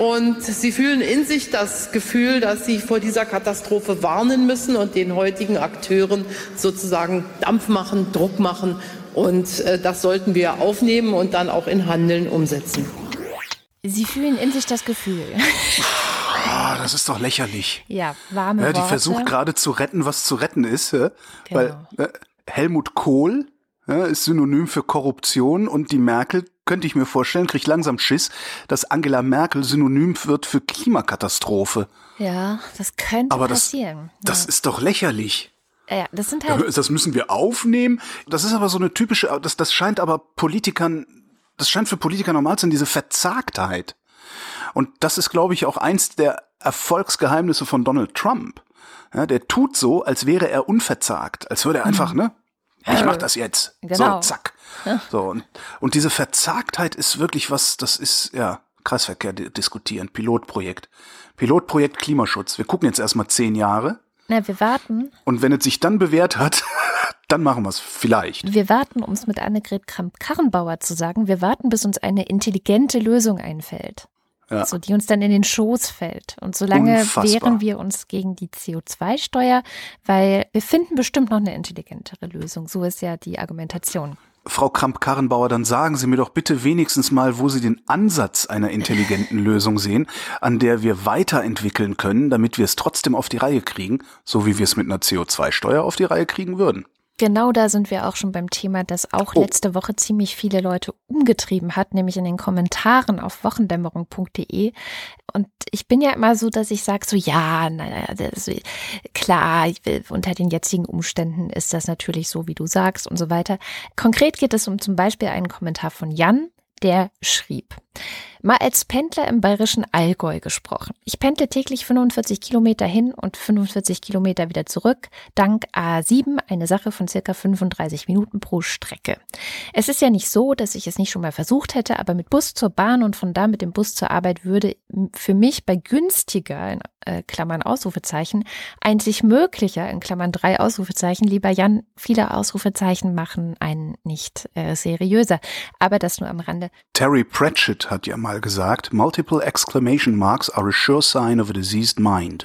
Und sie fühlen in sich das Gefühl, dass sie vor dieser Katastrophe warnen müssen und den heutigen Akteuren sozusagen Dampf machen, Druck machen. Und äh, das sollten wir aufnehmen und dann auch in Handeln umsetzen. Sie fühlen in sich das Gefühl. Ah, das ist doch lächerlich. Ja, warme ja, Die Worte. versucht gerade zu retten, was zu retten ist. Ja? Genau. Weil äh, Helmut Kohl ja, ist synonym für Korruption und die Merkel könnte ich mir vorstellen, kriegt langsam Schiss, dass Angela Merkel synonym wird für Klimakatastrophe. Ja, das könnte aber passieren. Das, das ist doch lächerlich. Ja, das sind halt. Das müssen wir aufnehmen. Das ist aber so eine typische, das, das scheint aber Politikern, das scheint für Politiker normal zu sein, diese Verzagtheit. Und das ist, glaube ich, auch eins der Erfolgsgeheimnisse von Donald Trump. Ja, der tut so, als wäre er unverzagt, als würde er einfach, mhm. ne? Ich mach das jetzt. Genau. So, zack. So, und, und diese Verzagtheit ist wirklich was, das ist, ja, Kreisverkehr diskutieren, Pilotprojekt. Pilotprojekt Klimaschutz. Wir gucken jetzt erstmal zehn Jahre. Na, wir warten. Und wenn es sich dann bewährt hat, dann machen wir es vielleicht. Wir warten, um es mit Annegret Kramp-Karrenbauer zu sagen, wir warten, bis uns eine intelligente Lösung einfällt ja. so, die uns dann in den Schoß fällt. Und solange Unfassbar. wehren wir uns gegen die CO2-Steuer, weil wir finden bestimmt noch eine intelligentere Lösung. So ist ja die Argumentation. Frau Kramp-Karrenbauer, dann sagen Sie mir doch bitte wenigstens mal, wo Sie den Ansatz einer intelligenten Lösung sehen, an der wir weiterentwickeln können, damit wir es trotzdem auf die Reihe kriegen, so wie wir es mit einer CO2-Steuer auf die Reihe kriegen würden. Genau da sind wir auch schon beim Thema, das auch oh. letzte Woche ziemlich viele Leute umgetrieben hat, nämlich in den Kommentaren auf wochendämmerung.de. Und ich bin ja immer so, dass ich sage so, ja, naja, klar, unter den jetzigen Umständen ist das natürlich so, wie du sagst und so weiter. Konkret geht es um zum Beispiel einen Kommentar von Jan, der schrieb, mal als Pendler im bayerischen Allgäu gesprochen. Ich pendle täglich 45 Kilometer hin und 45 Kilometer wieder zurück, dank A7, eine Sache von circa 35 Minuten pro Strecke. Es ist ja nicht so, dass ich es nicht schon mal versucht hätte, aber mit Bus zur Bahn und von da mit dem Bus zur Arbeit würde für mich bei günstiger, in äh, Klammern Ausrufezeichen, einzig möglicher, in Klammern drei Ausrufezeichen, lieber Jan, viele Ausrufezeichen machen einen nicht äh, seriöser. Aber das nur am Rande. Terry Pratchett hat ja mal gesagt, multiple exclamation marks are a sure sign of a diseased mind.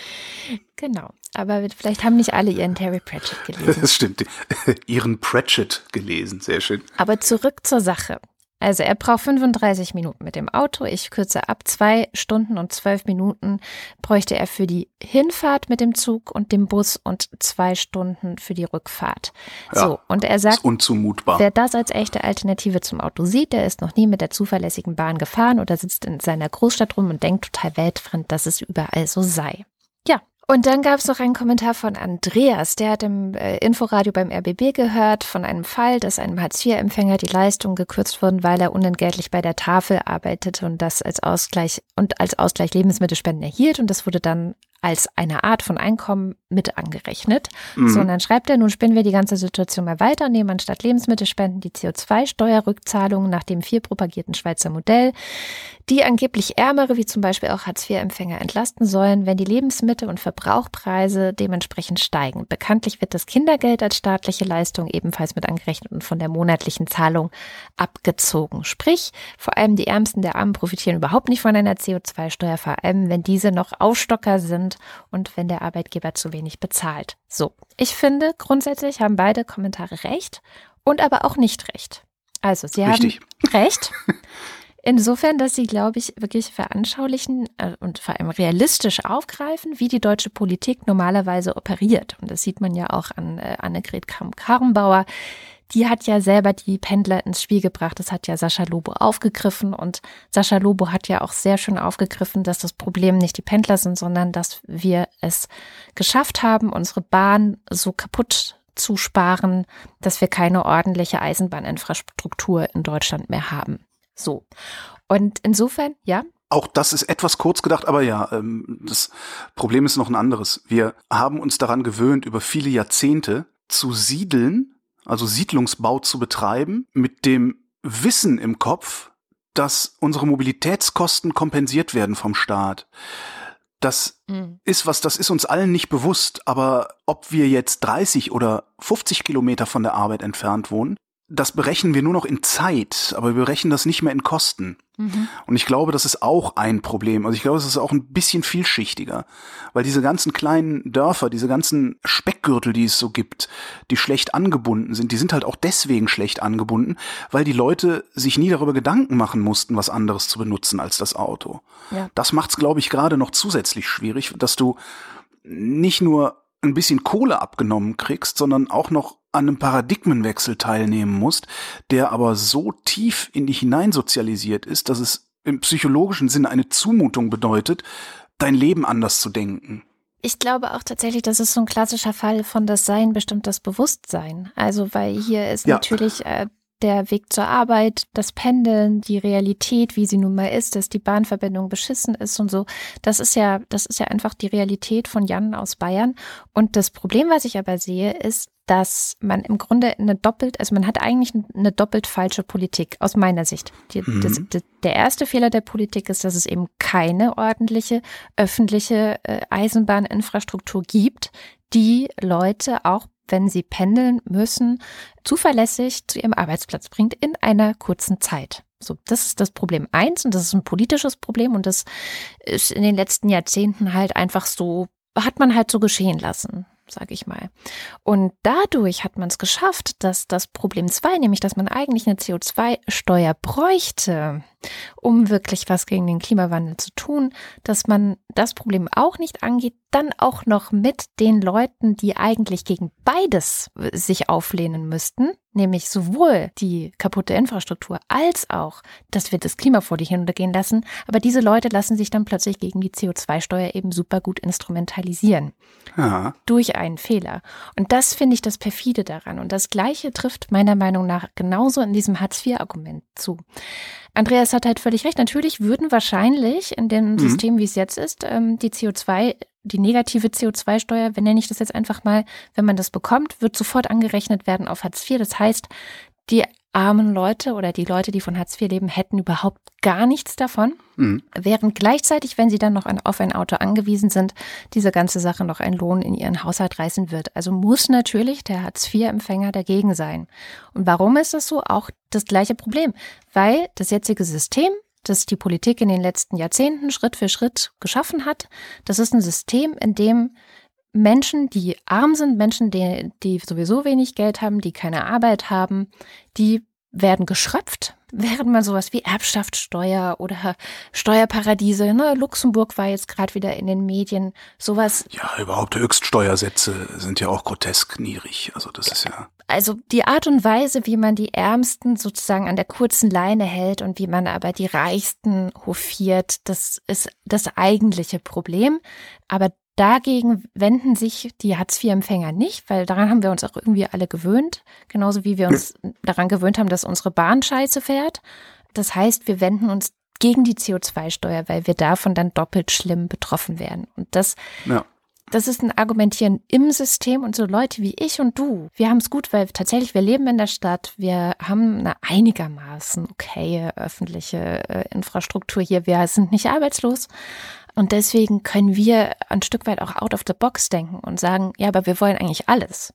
genau. Aber vielleicht haben nicht alle ihren Terry Pratchett gelesen. Das stimmt. Ihren Pratchett gelesen. Sehr schön. Aber zurück zur Sache. Also er braucht 35 Minuten mit dem Auto. Ich kürze ab zwei Stunden und zwölf Minuten bräuchte er für die Hinfahrt mit dem Zug und dem Bus und zwei Stunden für die Rückfahrt. Ja, so, und er sagt, unzumutbar. wer das als echte Alternative zum Auto sieht, der ist noch nie mit der zuverlässigen Bahn gefahren oder sitzt in seiner Großstadt rum und denkt total weltfremd, dass es überall so sei. Ja, und dann gab es noch einen Kommentar von Andreas, der hat im äh, Inforadio beim RBB gehört von einem Fall, dass einem Hartz-IV-Empfänger die Leistungen gekürzt wurden, weil er unentgeltlich bei der Tafel arbeitete und das als Ausgleich und als Ausgleich Lebensmittelspenden erhielt. Und das wurde dann als eine Art von Einkommen mit angerechnet. Mhm. So, und dann schreibt er, nun spinnen wir die ganze Situation mal weiter, nehmen anstatt Lebensmittelspenden die CO2-Steuerrückzahlungen nach dem viel propagierten Schweizer Modell, die angeblich Ärmere, wie zum Beispiel auch Hartz-IV-Empfänger, entlasten sollen, wenn die Lebensmittel- und Verbrauchpreise dementsprechend steigen. Bekanntlich wird das Kindergeld als staatliche Leistung ebenfalls mit angerechnet und von der monatlichen Zahlung abgezogen. Sprich, vor allem die Ärmsten der Armen profitieren überhaupt nicht von einer CO2-Steuer, vor allem wenn diese noch Aufstocker sind sind und wenn der Arbeitgeber zu wenig bezahlt. So, ich finde, grundsätzlich haben beide Kommentare recht und aber auch nicht recht. Also, sie Richtig. haben recht. Insofern, dass sie, glaube ich, wirklich veranschaulichen äh, und vor allem realistisch aufgreifen, wie die deutsche Politik normalerweise operiert. Und das sieht man ja auch an äh, Annegret Kramp-Karrenbauer, die hat ja selber die Pendler ins Spiel gebracht. Das hat ja Sascha Lobo aufgegriffen und Sascha Lobo hat ja auch sehr schön aufgegriffen, dass das Problem nicht die Pendler sind, sondern dass wir es geschafft haben, unsere Bahn so kaputt zu sparen, dass wir keine ordentliche Eisenbahninfrastruktur in Deutschland mehr haben. So. Und insofern, ja, auch das ist etwas kurz gedacht, aber ja, ähm, das Problem ist noch ein anderes. Wir haben uns daran gewöhnt, über viele Jahrzehnte zu siedeln also Siedlungsbau zu betreiben, mit dem Wissen im Kopf, dass unsere Mobilitätskosten kompensiert werden vom Staat. Das mhm. ist was, das ist uns allen nicht bewusst, aber ob wir jetzt 30 oder 50 Kilometer von der Arbeit entfernt wohnen, das berechnen wir nur noch in Zeit, aber wir berechnen das nicht mehr in Kosten. Mhm. Und ich glaube, das ist auch ein Problem. Also ich glaube, es ist auch ein bisschen vielschichtiger, weil diese ganzen kleinen Dörfer, diese ganzen Speckgürtel, die es so gibt, die schlecht angebunden sind, die sind halt auch deswegen schlecht angebunden, weil die Leute sich nie darüber Gedanken machen mussten, was anderes zu benutzen als das Auto. Ja. Das macht es, glaube ich, gerade noch zusätzlich schwierig, dass du nicht nur ein bisschen Kohle abgenommen kriegst, sondern auch noch an einem Paradigmenwechsel teilnehmen musst, der aber so tief in dich hineinsozialisiert ist, dass es im psychologischen Sinne eine Zumutung bedeutet, dein Leben anders zu denken. Ich glaube auch tatsächlich, das ist so ein klassischer Fall von das Sein bestimmt das Bewusstsein. Also weil hier ist ja. natürlich äh, der Weg zur Arbeit, das Pendeln, die Realität, wie sie nun mal ist, dass die Bahnverbindung beschissen ist und so. Das ist ja, das ist ja einfach die Realität von Jan aus Bayern. Und das Problem, was ich aber sehe, ist, dass man im Grunde eine doppelt, also man hat eigentlich eine doppelt falsche Politik aus meiner Sicht. Die, mhm. das, das, der erste Fehler der Politik ist, dass es eben keine ordentliche öffentliche äh, Eisenbahninfrastruktur gibt, die Leute auch wenn sie pendeln müssen, zuverlässig zu ihrem Arbeitsplatz bringt in einer kurzen Zeit. So, das ist das Problem eins und das ist ein politisches Problem und das ist in den letzten Jahrzehnten halt einfach so, hat man halt so geschehen lassen sage ich mal. Und dadurch hat man es geschafft, dass das Problem zwei, nämlich dass man eigentlich eine CO2-Steuer bräuchte, um wirklich was gegen den Klimawandel zu tun, dass man das Problem auch nicht angeht, dann auch noch mit den Leuten, die eigentlich gegen beides sich auflehnen müssten, nämlich sowohl die kaputte Infrastruktur als auch, dass wir das Klima vor die hinuntergehen lassen. Aber diese Leute lassen sich dann plötzlich gegen die CO2-Steuer eben super gut instrumentalisieren. Ja. Durch einen Fehler. Und das finde ich das perfide daran. Und das Gleiche trifft meiner Meinung nach genauso in diesem Hartz-IV-Argument zu. Andreas hat halt völlig recht. Natürlich würden wahrscheinlich in dem mhm. System, wie es jetzt ist, ähm, die CO2, die negative CO2-Steuer, wenn nenne ich das jetzt einfach mal, wenn man das bekommt, wird sofort angerechnet werden auf Hartz IV. Das heißt, die armen Leute oder die Leute, die von Hartz IV leben, hätten überhaupt gar nichts davon. Mhm. Während gleichzeitig, wenn sie dann noch auf ein Auto angewiesen sind, diese ganze Sache noch einen Lohn in ihren Haushalt reißen wird. Also muss natürlich der Hartz IV-Empfänger dagegen sein. Und warum ist das so? Auch das gleiche Problem. Weil das jetzige System das die Politik in den letzten Jahrzehnten Schritt für Schritt geschaffen hat. Das ist ein System, in dem Menschen, die arm sind, Menschen, die, die sowieso wenig Geld haben, die keine Arbeit haben, die werden geschröpft während man sowas wie Erbschaftssteuer oder Steuerparadiese, ne, Luxemburg war jetzt gerade wieder in den Medien, sowas. Ja, überhaupt Höchststeuersätze sind ja auch grotesk niedrig. Also das ist ja. Also die Art und Weise, wie man die Ärmsten sozusagen an der kurzen Leine hält und wie man aber die Reichsten hofiert, das ist das eigentliche Problem. Aber Dagegen wenden sich die Hartz-IV-Empfänger nicht, weil daran haben wir uns auch irgendwie alle gewöhnt. Genauso wie wir uns daran gewöhnt haben, dass unsere Bahn scheiße fährt. Das heißt, wir wenden uns gegen die CO2-Steuer, weil wir davon dann doppelt schlimm betroffen werden. Und das, ja. das ist ein Argumentieren im System und so Leute wie ich und du, wir haben es gut, weil tatsächlich wir leben in der Stadt, wir haben eine einigermaßen okay öffentliche äh, Infrastruktur hier, wir sind nicht arbeitslos, und deswegen können wir ein Stück weit auch out of the box denken und sagen, ja, aber wir wollen eigentlich alles.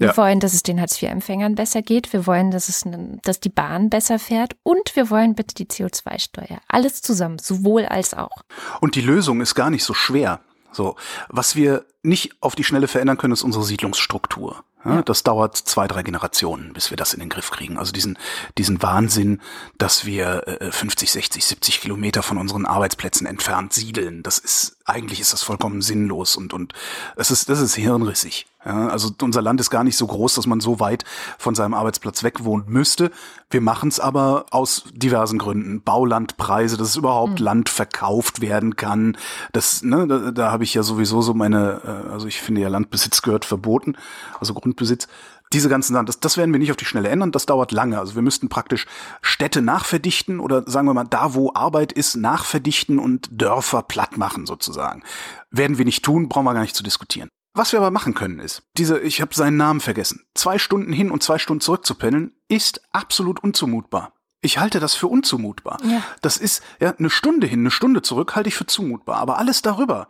Wir ja. wollen, dass es den Hartz-IV-Empfängern besser geht. Wir wollen, dass es, dass die Bahn besser fährt. Und wir wollen bitte die CO2-Steuer. Alles zusammen, sowohl als auch. Und die Lösung ist gar nicht so schwer. So, was wir nicht auf die Schnelle verändern können, ist unsere Siedlungsstruktur. Ja, das dauert zwei, drei Generationen, bis wir das in den Griff kriegen. Also diesen, diesen Wahnsinn, dass wir äh, 50, 60, 70 Kilometer von unseren Arbeitsplätzen entfernt siedeln, das ist, eigentlich ist das vollkommen sinnlos und, und es ist, das ist hirnrissig. Ja, also unser Land ist gar nicht so groß, dass man so weit von seinem Arbeitsplatz weg wohnen müsste. Wir machen es aber aus diversen Gründen. Baulandpreise, dass überhaupt mhm. Land verkauft werden kann. Das, ne, da, da habe ich ja sowieso so meine, äh, also ich finde ja Landbesitz gehört verboten, also Grundbesitz. Diese ganzen Sachen, das, das werden wir nicht auf die Schnelle ändern, das dauert lange. Also wir müssten praktisch Städte nachverdichten oder sagen wir mal, da wo Arbeit ist, nachverdichten und Dörfer platt machen sozusagen. Werden wir nicht tun, brauchen wir gar nicht zu diskutieren. Was wir aber machen können ist, diese, ich habe seinen Namen vergessen, zwei Stunden hin und zwei Stunden zurück zu pendeln, ist absolut unzumutbar. Ich halte das für unzumutbar. Ja. Das ist ja eine Stunde hin, eine Stunde zurück halte ich für zumutbar. Aber alles darüber,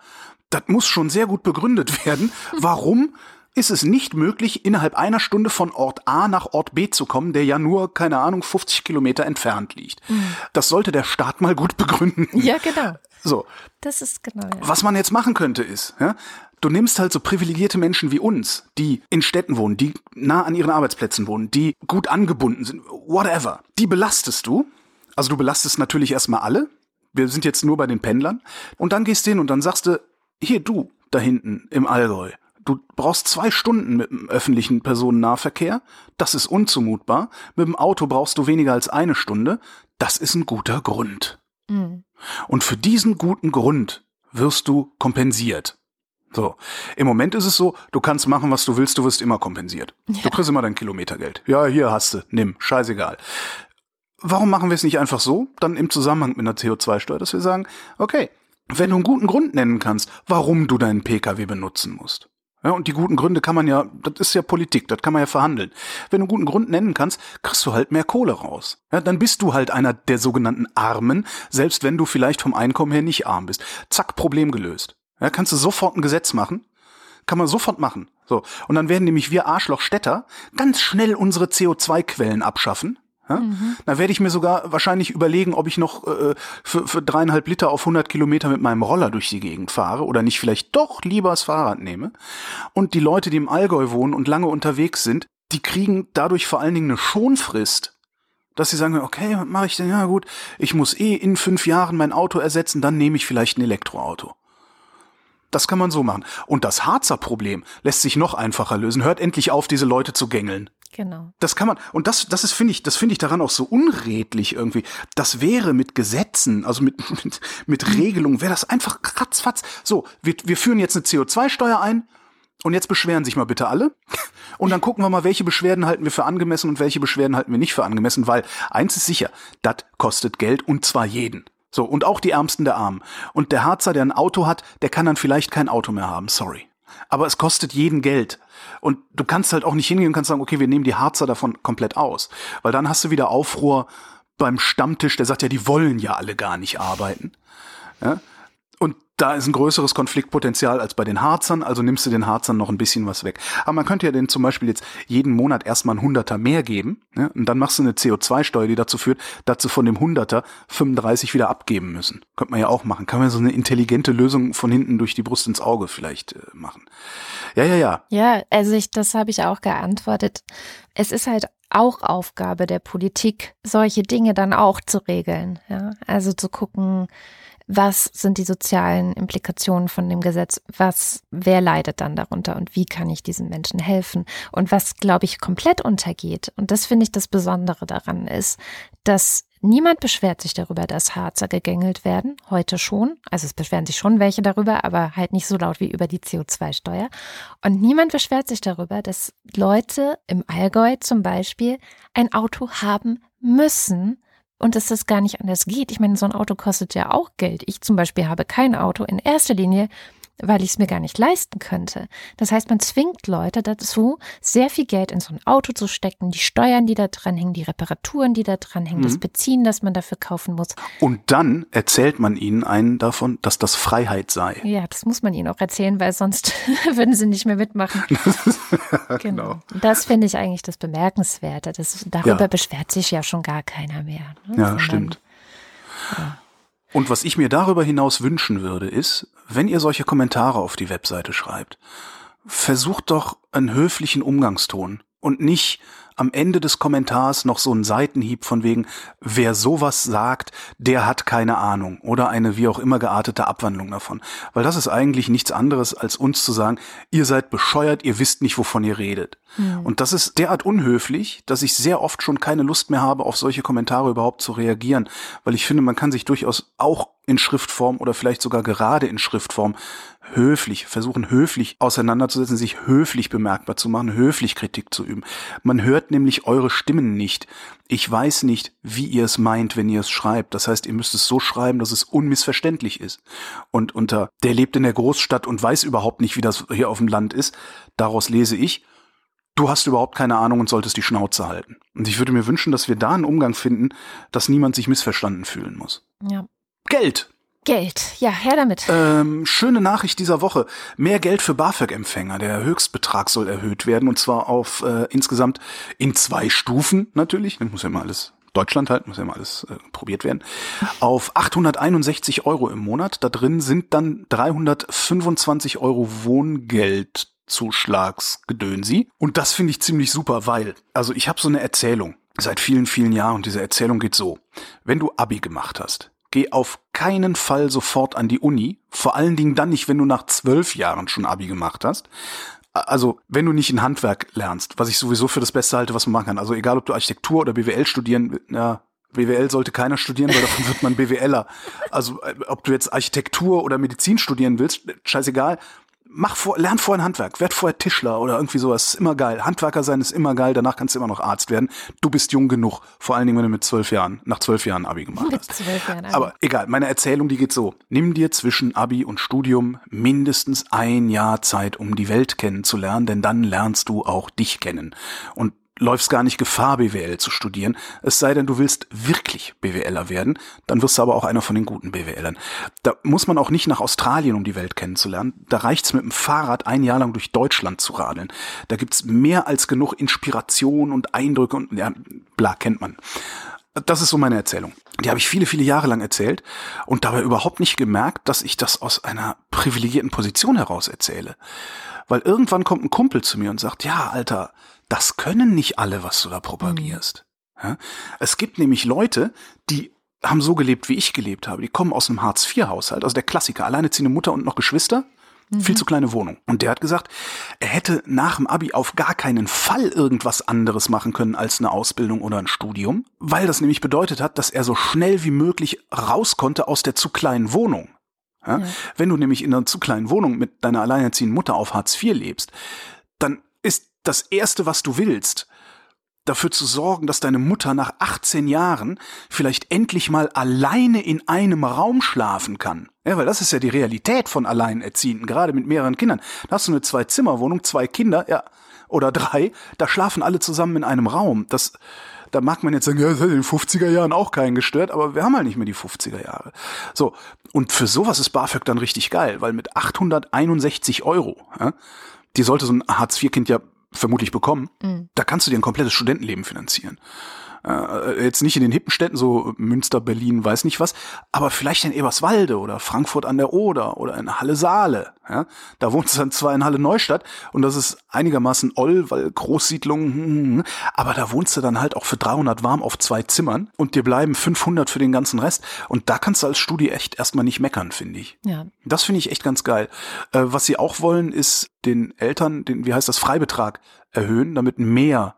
das muss schon sehr gut begründet werden. Warum ist es nicht möglich, innerhalb einer Stunde von Ort A nach Ort B zu kommen, der ja nur, keine Ahnung, 50 Kilometer entfernt liegt. Mhm. Das sollte der Staat mal gut begründen. Ja, genau. So. Das ist genau. Ja. Was man jetzt machen könnte, ist, ja, du nimmst halt so privilegierte Menschen wie uns, die in Städten wohnen, die nah an ihren Arbeitsplätzen wohnen, die gut angebunden sind, whatever. Die belastest du. Also du belastest natürlich erstmal alle. Wir sind jetzt nur bei den Pendlern. Und dann gehst du hin und dann sagst du, hier du, da hinten im Allgäu. Du brauchst zwei Stunden mit dem öffentlichen Personennahverkehr. Das ist unzumutbar. Mit dem Auto brauchst du weniger als eine Stunde. Das ist ein guter Grund. Mhm. Und für diesen guten Grund wirst du kompensiert. So. Im Moment ist es so, du kannst machen, was du willst, du wirst immer kompensiert. Ja. Du kriegst immer dein Kilometergeld. Ja, hier hast du, nimm, scheißegal. Warum machen wir es nicht einfach so, dann im Zusammenhang mit einer CO2-Steuer, dass wir sagen, okay, wenn du einen guten Grund nennen kannst, warum du deinen Pkw benutzen musst. Ja, und die guten Gründe kann man ja, das ist ja Politik, das kann man ja verhandeln. Wenn du einen guten Grund nennen kannst, kriegst du halt mehr Kohle raus. Ja, dann bist du halt einer der sogenannten Armen, selbst wenn du vielleicht vom Einkommen her nicht arm bist. Zack, Problem gelöst. Ja, kannst du sofort ein Gesetz machen. Kann man sofort machen. So. Und dann werden nämlich wir Arschlochstädter ganz schnell unsere CO2-Quellen abschaffen. Ja? Mhm. Dann werde ich mir sogar wahrscheinlich überlegen, ob ich noch äh, für, für dreieinhalb Liter auf 100 Kilometer mit meinem Roller durch die Gegend fahre oder nicht vielleicht doch lieber das Fahrrad nehme. Und die Leute, die im Allgäu wohnen und lange unterwegs sind, die kriegen dadurch vor allen Dingen eine Schonfrist dass sie sagen, okay, was mache ich denn? Ja gut, ich muss eh in fünf Jahren mein Auto ersetzen, dann nehme ich vielleicht ein Elektroauto. Das kann man so machen. Und das Harzer Problem lässt sich noch einfacher lösen. Hört endlich auf, diese Leute zu gängeln. Genau. Das kann man, und das, das ist, finde ich, das finde ich daran auch so unredlich irgendwie. Das wäre mit Gesetzen, also mit, mit, mit Regelungen, wäre das einfach ratzfatz. So, wir, wir führen jetzt eine CO2-Steuer ein und jetzt beschweren sich mal bitte alle. Und dann gucken wir mal, welche Beschwerden halten wir für angemessen und welche Beschwerden halten wir nicht für angemessen, weil eins ist sicher, das kostet Geld und zwar jeden. So, und auch die Ärmsten der Armen. Und der Harzer, der ein Auto hat, der kann dann vielleicht kein Auto mehr haben, sorry. Aber es kostet jeden Geld. Und du kannst halt auch nicht hingehen und kannst sagen, okay, wir nehmen die Harzer davon komplett aus. Weil dann hast du wieder Aufruhr beim Stammtisch, der sagt ja, die wollen ja alle gar nicht arbeiten. Ja? Da ist ein größeres Konfliktpotenzial als bei den Harzern, also nimmst du den Harzern noch ein bisschen was weg. Aber man könnte ja den zum Beispiel jetzt jeden Monat erstmal ein Hunderter mehr geben, ja, und dann machst du eine CO2-Steuer, die dazu führt, dass sie von dem Hunderter 35 wieder abgeben müssen. Könnte man ja auch machen. Kann man so eine intelligente Lösung von hinten durch die Brust ins Auge vielleicht äh, machen. Ja, ja, ja. Ja, also ich, das habe ich auch geantwortet. Es ist halt auch Aufgabe der Politik, solche Dinge dann auch zu regeln. Ja? Also zu gucken, was sind die sozialen Implikationen von dem Gesetz, was, wer leidet dann darunter und wie kann ich diesen Menschen helfen? Und was, glaube ich, komplett untergeht, und das finde ich das Besondere daran ist, dass Niemand beschwert sich darüber, dass Harzer gegängelt werden, heute schon. Also es beschweren sich schon welche darüber, aber halt nicht so laut wie über die CO2-Steuer. Und niemand beschwert sich darüber, dass Leute im Allgäu zum Beispiel ein Auto haben müssen, und dass das gar nicht anders geht. Ich meine, so ein Auto kostet ja auch Geld. Ich zum Beispiel habe kein Auto in erster Linie, weil ich es mir gar nicht leisten könnte. Das heißt, man zwingt Leute dazu, sehr viel Geld in so ein Auto zu stecken, die Steuern, die da dranhängen, die Reparaturen, die da dranhängen, mhm. das Benzin, das man dafür kaufen muss. Und dann erzählt man ihnen einen davon, dass das Freiheit sei. Ja, das muss man ihnen auch erzählen, weil sonst würden sie nicht mehr mitmachen. genau. genau. Das finde ich eigentlich das Bemerkenswerte. Das, darüber ja. beschwert sich ja schon gar keiner mehr. Ne? Ja, Sondern, stimmt. Ja. Und was ich mir darüber hinaus wünschen würde, ist, wenn ihr solche Kommentare auf die Webseite schreibt, versucht doch einen höflichen Umgangston und nicht am Ende des Kommentars noch so einen Seitenhieb von wegen, wer sowas sagt, der hat keine Ahnung oder eine wie auch immer geartete Abwandlung davon. Weil das ist eigentlich nichts anderes, als uns zu sagen, ihr seid bescheuert, ihr wisst nicht, wovon ihr redet. Mhm. Und das ist derart unhöflich, dass ich sehr oft schon keine Lust mehr habe, auf solche Kommentare überhaupt zu reagieren, weil ich finde, man kann sich durchaus auch in Schriftform oder vielleicht sogar gerade in Schriftform höflich, versuchen höflich auseinanderzusetzen, sich höflich bemerkbar zu machen, höflich Kritik zu üben. Man hört nämlich eure Stimmen nicht. Ich weiß nicht, wie ihr es meint, wenn ihr es schreibt. Das heißt, ihr müsst es so schreiben, dass es unmissverständlich ist. Und unter der lebt in der Großstadt und weiß überhaupt nicht, wie das hier auf dem Land ist, daraus lese ich, du hast überhaupt keine Ahnung und solltest die Schnauze halten. Und ich würde mir wünschen, dass wir da einen Umgang finden, dass niemand sich missverstanden fühlen muss. Ja. Geld. Geld, ja, her damit. Ähm, schöne Nachricht dieser Woche. Mehr Geld für BAföG-Empfänger. Der Höchstbetrag soll erhöht werden und zwar auf äh, insgesamt in zwei Stufen natürlich. Das muss ja mal alles Deutschland halt, muss ja mal alles äh, probiert werden, auf 861 Euro im Monat. Da drin sind dann 325 Euro Wohngeldzuschlagsgedönsi. Und das finde ich ziemlich super, weil, also ich habe so eine Erzählung seit vielen, vielen Jahren und diese Erzählung geht so. Wenn du Abi gemacht hast, geh auf keinen Fall sofort an die Uni, vor allen Dingen dann nicht, wenn du nach zwölf Jahren schon Abi gemacht hast. Also, wenn du nicht ein Handwerk lernst, was ich sowieso für das Beste halte, was man machen kann. Also, egal ob du Architektur oder BWL studieren, ja, BWL sollte keiner studieren, weil davon wird man BWLer. Also, äh, ob du jetzt Architektur oder Medizin studieren willst, scheißegal mach vor, lern vorher ein Handwerk, werd vorher Tischler oder irgendwie sowas, ist immer geil. Handwerker sein ist immer geil, danach kannst du immer noch Arzt werden. Du bist jung genug, vor allen Dingen, wenn du mit zwölf Jahren, nach zwölf Jahren Abi gemacht mit hast. Zwölf Jahren Abi. Aber egal, meine Erzählung, die geht so. Nimm dir zwischen Abi und Studium mindestens ein Jahr Zeit, um die Welt kennenzulernen, denn dann lernst du auch dich kennen. Und läufst gar nicht Gefahr, BWL zu studieren. Es sei denn, du willst wirklich BWLer werden, dann wirst du aber auch einer von den guten BWLern. Da muss man auch nicht nach Australien, um die Welt kennenzulernen. Da reicht's mit dem Fahrrad ein Jahr lang durch Deutschland zu radeln. Da gibt's mehr als genug Inspiration und Eindrücke und ja, bla, kennt man. Das ist so meine Erzählung. Die habe ich viele, viele Jahre lang erzählt und dabei überhaupt nicht gemerkt, dass ich das aus einer privilegierten Position heraus erzähle. Weil irgendwann kommt ein Kumpel zu mir und sagt, ja, Alter, das können nicht alle, was du da propagierst. Mhm. Es gibt nämlich Leute, die haben so gelebt, wie ich gelebt habe. Die kommen aus einem Hartz-IV-Haushalt, also der Klassiker, alleineziehende Mutter und noch Geschwister. Mhm. Viel zu kleine Wohnung. Und der hat gesagt, er hätte nach dem Abi auf gar keinen Fall irgendwas anderes machen können als eine Ausbildung oder ein Studium, weil das nämlich bedeutet hat, dass er so schnell wie möglich raus konnte aus der zu kleinen Wohnung. Ja? Ja. Wenn du nämlich in einer zu kleinen Wohnung mit deiner alleinerziehenden Mutter auf Hartz IV lebst, dann das Erste, was du willst, dafür zu sorgen, dass deine Mutter nach 18 Jahren vielleicht endlich mal alleine in einem Raum schlafen kann. Ja, weil das ist ja die Realität von Alleinerziehenden, gerade mit mehreren Kindern. Da hast du eine Zwei-Zimmer-Wohnung, zwei Kinder, ja, oder drei, da schlafen alle zusammen in einem Raum. Das, da mag man jetzt sagen, ja, das hat in den 50er Jahren auch keinen gestört, aber wir haben halt nicht mehr die 50er Jahre. So. Und für sowas ist BAföG dann richtig geil, weil mit 861 Euro, ja, die sollte so ein Hartz-IV-Kind ja vermutlich bekommen, mhm. da kannst du dir ein komplettes Studentenleben finanzieren. Äh, jetzt nicht in den hippen Städten, so Münster, Berlin, weiß nicht was, aber vielleicht in Eberswalde oder Frankfurt an der Oder oder in Halle Saale. Ja? Da wohnt es dann zwar in Halle Neustadt und das ist einigermaßen oll, weil Großsiedlungen, hm, hm, hm, aber da wohnst du dann halt auch für 300 warm auf zwei Zimmern und dir bleiben 500 für den ganzen Rest. Und da kannst du als Studie echt erstmal nicht meckern, finde ich. Ja. Das finde ich echt ganz geil. Äh, was sie auch wollen, ist den Eltern, den, wie heißt das, Freibetrag erhöhen, damit mehr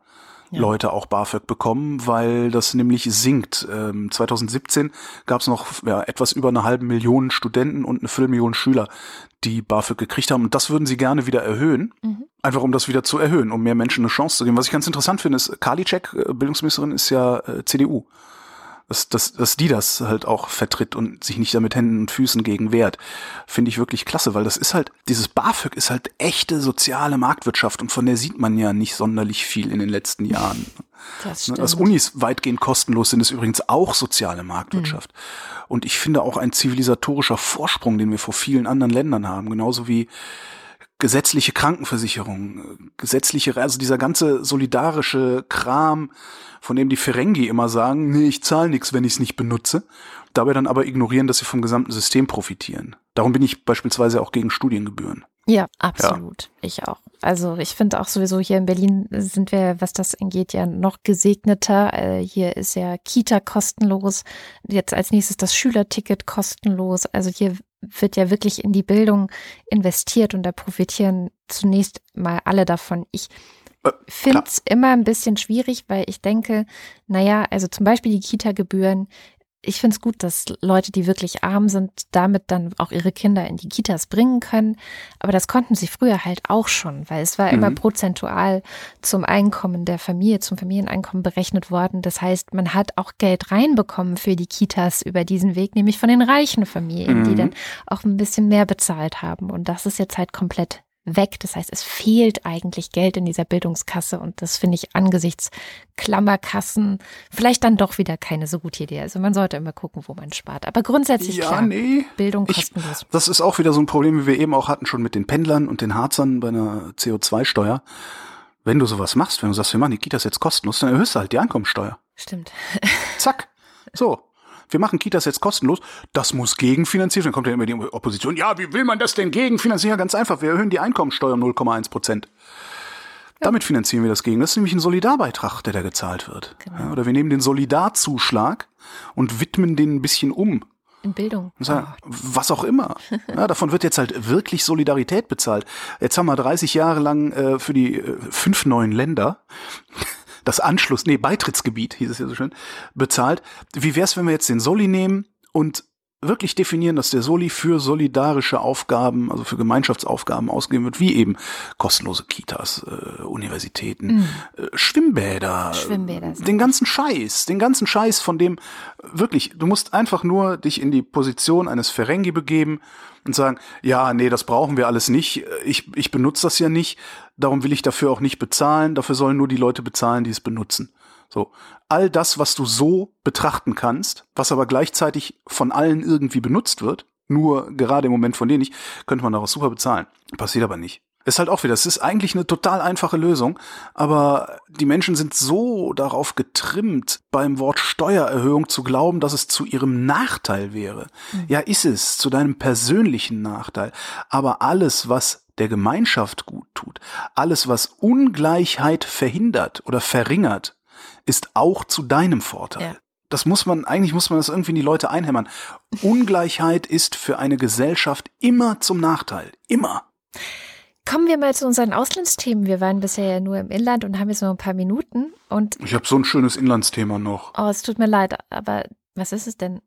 ja. Leute auch BAföG bekommen, weil das nämlich sinkt. Ähm, 2017 gab es noch ja, etwas über eine halbe Million Studenten und eine Viertelmillion Schüler, die BAföG gekriegt haben. Und das würden sie gerne wieder erhöhen. Mhm. Einfach um das wieder zu erhöhen, um mehr Menschen eine Chance zu geben. Was ich ganz interessant finde, ist, Karliczek, äh, Bildungsministerin, ist ja äh, CDU dass, dass, dass die das halt auch vertritt und sich nicht da mit Händen und Füßen gegen wehrt, finde ich wirklich klasse, weil das ist halt, dieses BAföG ist halt echte soziale Marktwirtschaft und von der sieht man ja nicht sonderlich viel in den letzten Jahren. Das ne, stimmt. Dass Unis weitgehend kostenlos sind, ist übrigens auch soziale Marktwirtschaft. Mhm. Und ich finde auch ein zivilisatorischer Vorsprung, den wir vor vielen anderen Ländern haben, genauso wie gesetzliche Krankenversicherung, gesetzliche, also dieser ganze solidarische Kram, von dem die Ferengi immer sagen, nee, ich zahle nichts, wenn ich es nicht benutze, dabei dann aber ignorieren, dass sie vom gesamten System profitieren. Darum bin ich beispielsweise auch gegen Studiengebühren. Ja, absolut. Ja. Ich auch. Also ich finde auch sowieso hier in Berlin sind wir, was das angeht, ja noch gesegneter. Äh, hier ist ja Kita kostenlos. Jetzt als nächstes das Schülerticket kostenlos. Also hier wird ja wirklich in die Bildung investiert und da profitieren zunächst mal alle davon. Ich äh, finde es immer ein bisschen schwierig, weil ich denke, naja, also zum Beispiel die Kita-Gebühren, ich finde es gut, dass Leute, die wirklich arm sind, damit dann auch ihre Kinder in die Kitas bringen können. Aber das konnten sie früher halt auch schon, weil es war mhm. immer prozentual zum Einkommen der Familie, zum Familieneinkommen berechnet worden. Das heißt, man hat auch Geld reinbekommen für die Kitas über diesen Weg, nämlich von den reichen Familien, mhm. die dann auch ein bisschen mehr bezahlt haben. Und das ist jetzt halt komplett weg. Das heißt, es fehlt eigentlich Geld in dieser Bildungskasse und das finde ich angesichts Klammerkassen vielleicht dann doch wieder keine so gute Idee. Also man sollte immer gucken, wo man spart. Aber grundsätzlich ja, klar, nee. Bildung kostenlos. Ich, das ist auch wieder so ein Problem, wie wir eben auch hatten schon mit den Pendlern und den Harzern bei einer CO2-Steuer. Wenn du sowas machst, wenn du sagst, wir machen die Kitas jetzt kostenlos, dann erhöhst du halt die Einkommensteuer. Stimmt. Zack. So wir machen Kitas jetzt kostenlos, das muss gegenfinanziert werden. Dann kommt ja immer die Opposition, ja, wie will man das denn gegenfinanzieren? Ganz einfach, wir erhöhen die Einkommensteuer um 0,1 Prozent. Ja. Damit finanzieren wir das gegen. Das ist nämlich ein Solidarbeitrag, der da gezahlt wird. Genau. Ja, oder wir nehmen den Solidarzuschlag und widmen den ein bisschen um. In Bildung. Sagen, oh. Was auch immer. Ja, davon wird jetzt halt wirklich Solidarität bezahlt. Jetzt haben wir 30 Jahre lang äh, für die äh, fünf neuen Länder das Anschluss, nee, Beitrittsgebiet, hieß es ja so schön, bezahlt. Wie wär's, wenn wir jetzt den Soli nehmen und wirklich definieren, dass der Soli für solidarische Aufgaben, also für Gemeinschaftsaufgaben ausgegeben wird, wie eben kostenlose Kitas, äh, Universitäten, mhm. äh, Schwimmbäder, Schwimmbäder den ganzen Scheiß, den ganzen Scheiß, von dem wirklich, du musst einfach nur dich in die Position eines Ferengi begeben und sagen, ja, nee, das brauchen wir alles nicht, ich, ich benutze das ja nicht, darum will ich dafür auch nicht bezahlen, dafür sollen nur die Leute bezahlen, die es benutzen. So, all das, was du so betrachten kannst, was aber gleichzeitig von allen irgendwie benutzt wird, nur gerade im Moment von denen nicht, könnte man daraus super bezahlen. Passiert aber nicht. Ist halt auch wieder, es ist eigentlich eine total einfache Lösung, aber die Menschen sind so darauf getrimmt, beim Wort Steuererhöhung zu glauben, dass es zu ihrem Nachteil wäre. Mhm. Ja, ist es, zu deinem persönlichen Nachteil. Aber alles, was der Gemeinschaft gut tut, alles, was Ungleichheit verhindert oder verringert, ist auch zu deinem Vorteil. Ja. Das muss man, eigentlich muss man das irgendwie in die Leute einhämmern. Ungleichheit ist für eine Gesellschaft immer zum Nachteil. Immer. Kommen wir mal zu unseren Auslandsthemen. Wir waren bisher ja nur im Inland und haben jetzt nur ein paar Minuten. Und ich habe so ein schönes Inlandsthema noch. Oh, es tut mir leid, aber was ist es denn?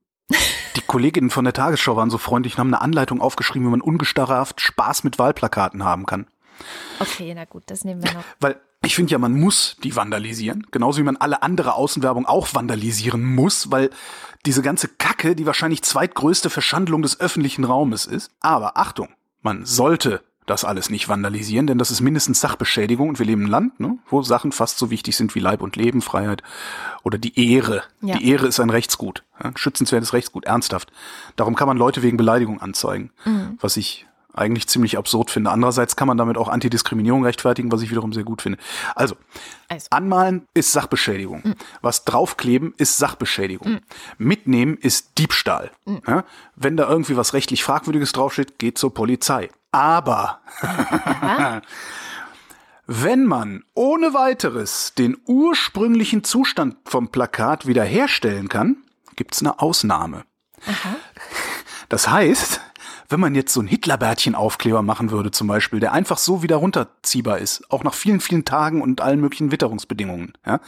Die Kolleginnen von der Tagesschau waren so freundlich und haben eine Anleitung aufgeschrieben, wie man ungestraft Spaß mit Wahlplakaten haben kann. Okay, na gut, das nehmen wir noch. Weil ich finde ja, man muss die vandalisieren, genauso wie man alle andere Außenwerbung auch vandalisieren muss, weil diese ganze Kacke die wahrscheinlich zweitgrößte Verschandlung des öffentlichen Raumes ist. Aber Achtung, man sollte das alles nicht vandalisieren, denn das ist mindestens Sachbeschädigung und wir leben im Land, ne, wo Sachen fast so wichtig sind wie Leib und Leben, Freiheit oder die Ehre. Ja. Die Ehre ist ein Rechtsgut, ja, schützenswertes Rechtsgut, ernsthaft. Darum kann man Leute wegen Beleidigung anzeigen, mhm. was ich eigentlich ziemlich absurd finde. Andererseits kann man damit auch Antidiskriminierung rechtfertigen, was ich wiederum sehr gut finde. Also, also. anmalen ist Sachbeschädigung. Mhm. Was draufkleben ist Sachbeschädigung. Mhm. Mitnehmen ist Diebstahl. Mhm. Ja? Wenn da irgendwie was rechtlich Fragwürdiges draufsteht, geht zur Polizei. Aber wenn man ohne weiteres den ursprünglichen Zustand vom Plakat wiederherstellen kann, gibt's eine Ausnahme. Aha. Das heißt, wenn man jetzt so ein Hitlerbärtchen-Aufkleber machen würde zum Beispiel, der einfach so wieder runterziehbar ist, auch nach vielen, vielen Tagen und allen möglichen Witterungsbedingungen, ja,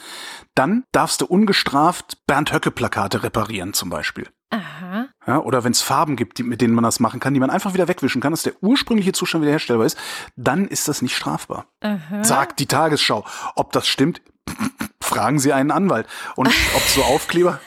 dann darfst du ungestraft Bernd Höcke-Plakate reparieren zum Beispiel. Aha. Ja, oder wenn es Farben gibt, die, mit denen man das machen kann, die man einfach wieder wegwischen kann, dass der ursprüngliche Zustand wiederherstellbar ist, dann ist das nicht strafbar. Aha. Sagt die Tagesschau. Ob das stimmt, fragen Sie einen Anwalt. Und ob es so Aufkleber,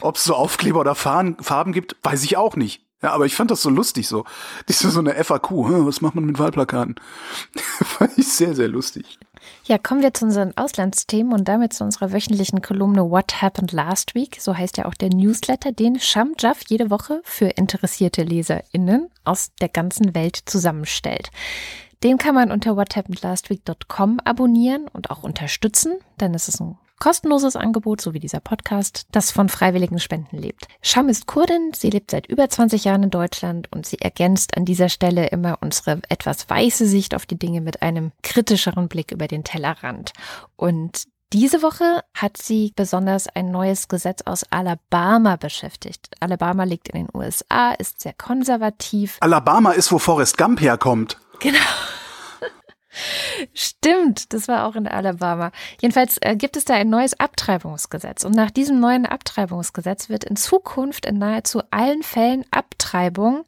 ob es so Aufkleber oder Farben gibt, weiß ich auch nicht. Ja, aber ich fand das so lustig so. Ist so eine FAQ. Was macht man mit Wahlplakaten? fand ich sehr, sehr lustig. Ja, kommen wir zu unseren Auslandsthemen und damit zu unserer wöchentlichen Kolumne What Happened Last Week. So heißt ja auch der Newsletter, den Sham Jaff jede Woche für interessierte LeserInnen aus der ganzen Welt zusammenstellt. Den kann man unter whathappenedlastweek.com abonnieren und auch unterstützen, denn es ist ein kostenloses Angebot, so wie dieser Podcast, das von freiwilligen Spenden lebt. Sham ist Kurdin, sie lebt seit über 20 Jahren in Deutschland und sie ergänzt an dieser Stelle immer unsere etwas weiße Sicht auf die Dinge mit einem kritischeren Blick über den Tellerrand. Und diese Woche hat sie besonders ein neues Gesetz aus Alabama beschäftigt. Alabama liegt in den USA, ist sehr konservativ. Alabama ist, wo Forrest Gump herkommt. Genau. Stimmt, das war auch in Alabama. Jedenfalls äh, gibt es da ein neues Abtreibungsgesetz. Und nach diesem neuen Abtreibungsgesetz wird in Zukunft in nahezu allen Fällen Abtreibung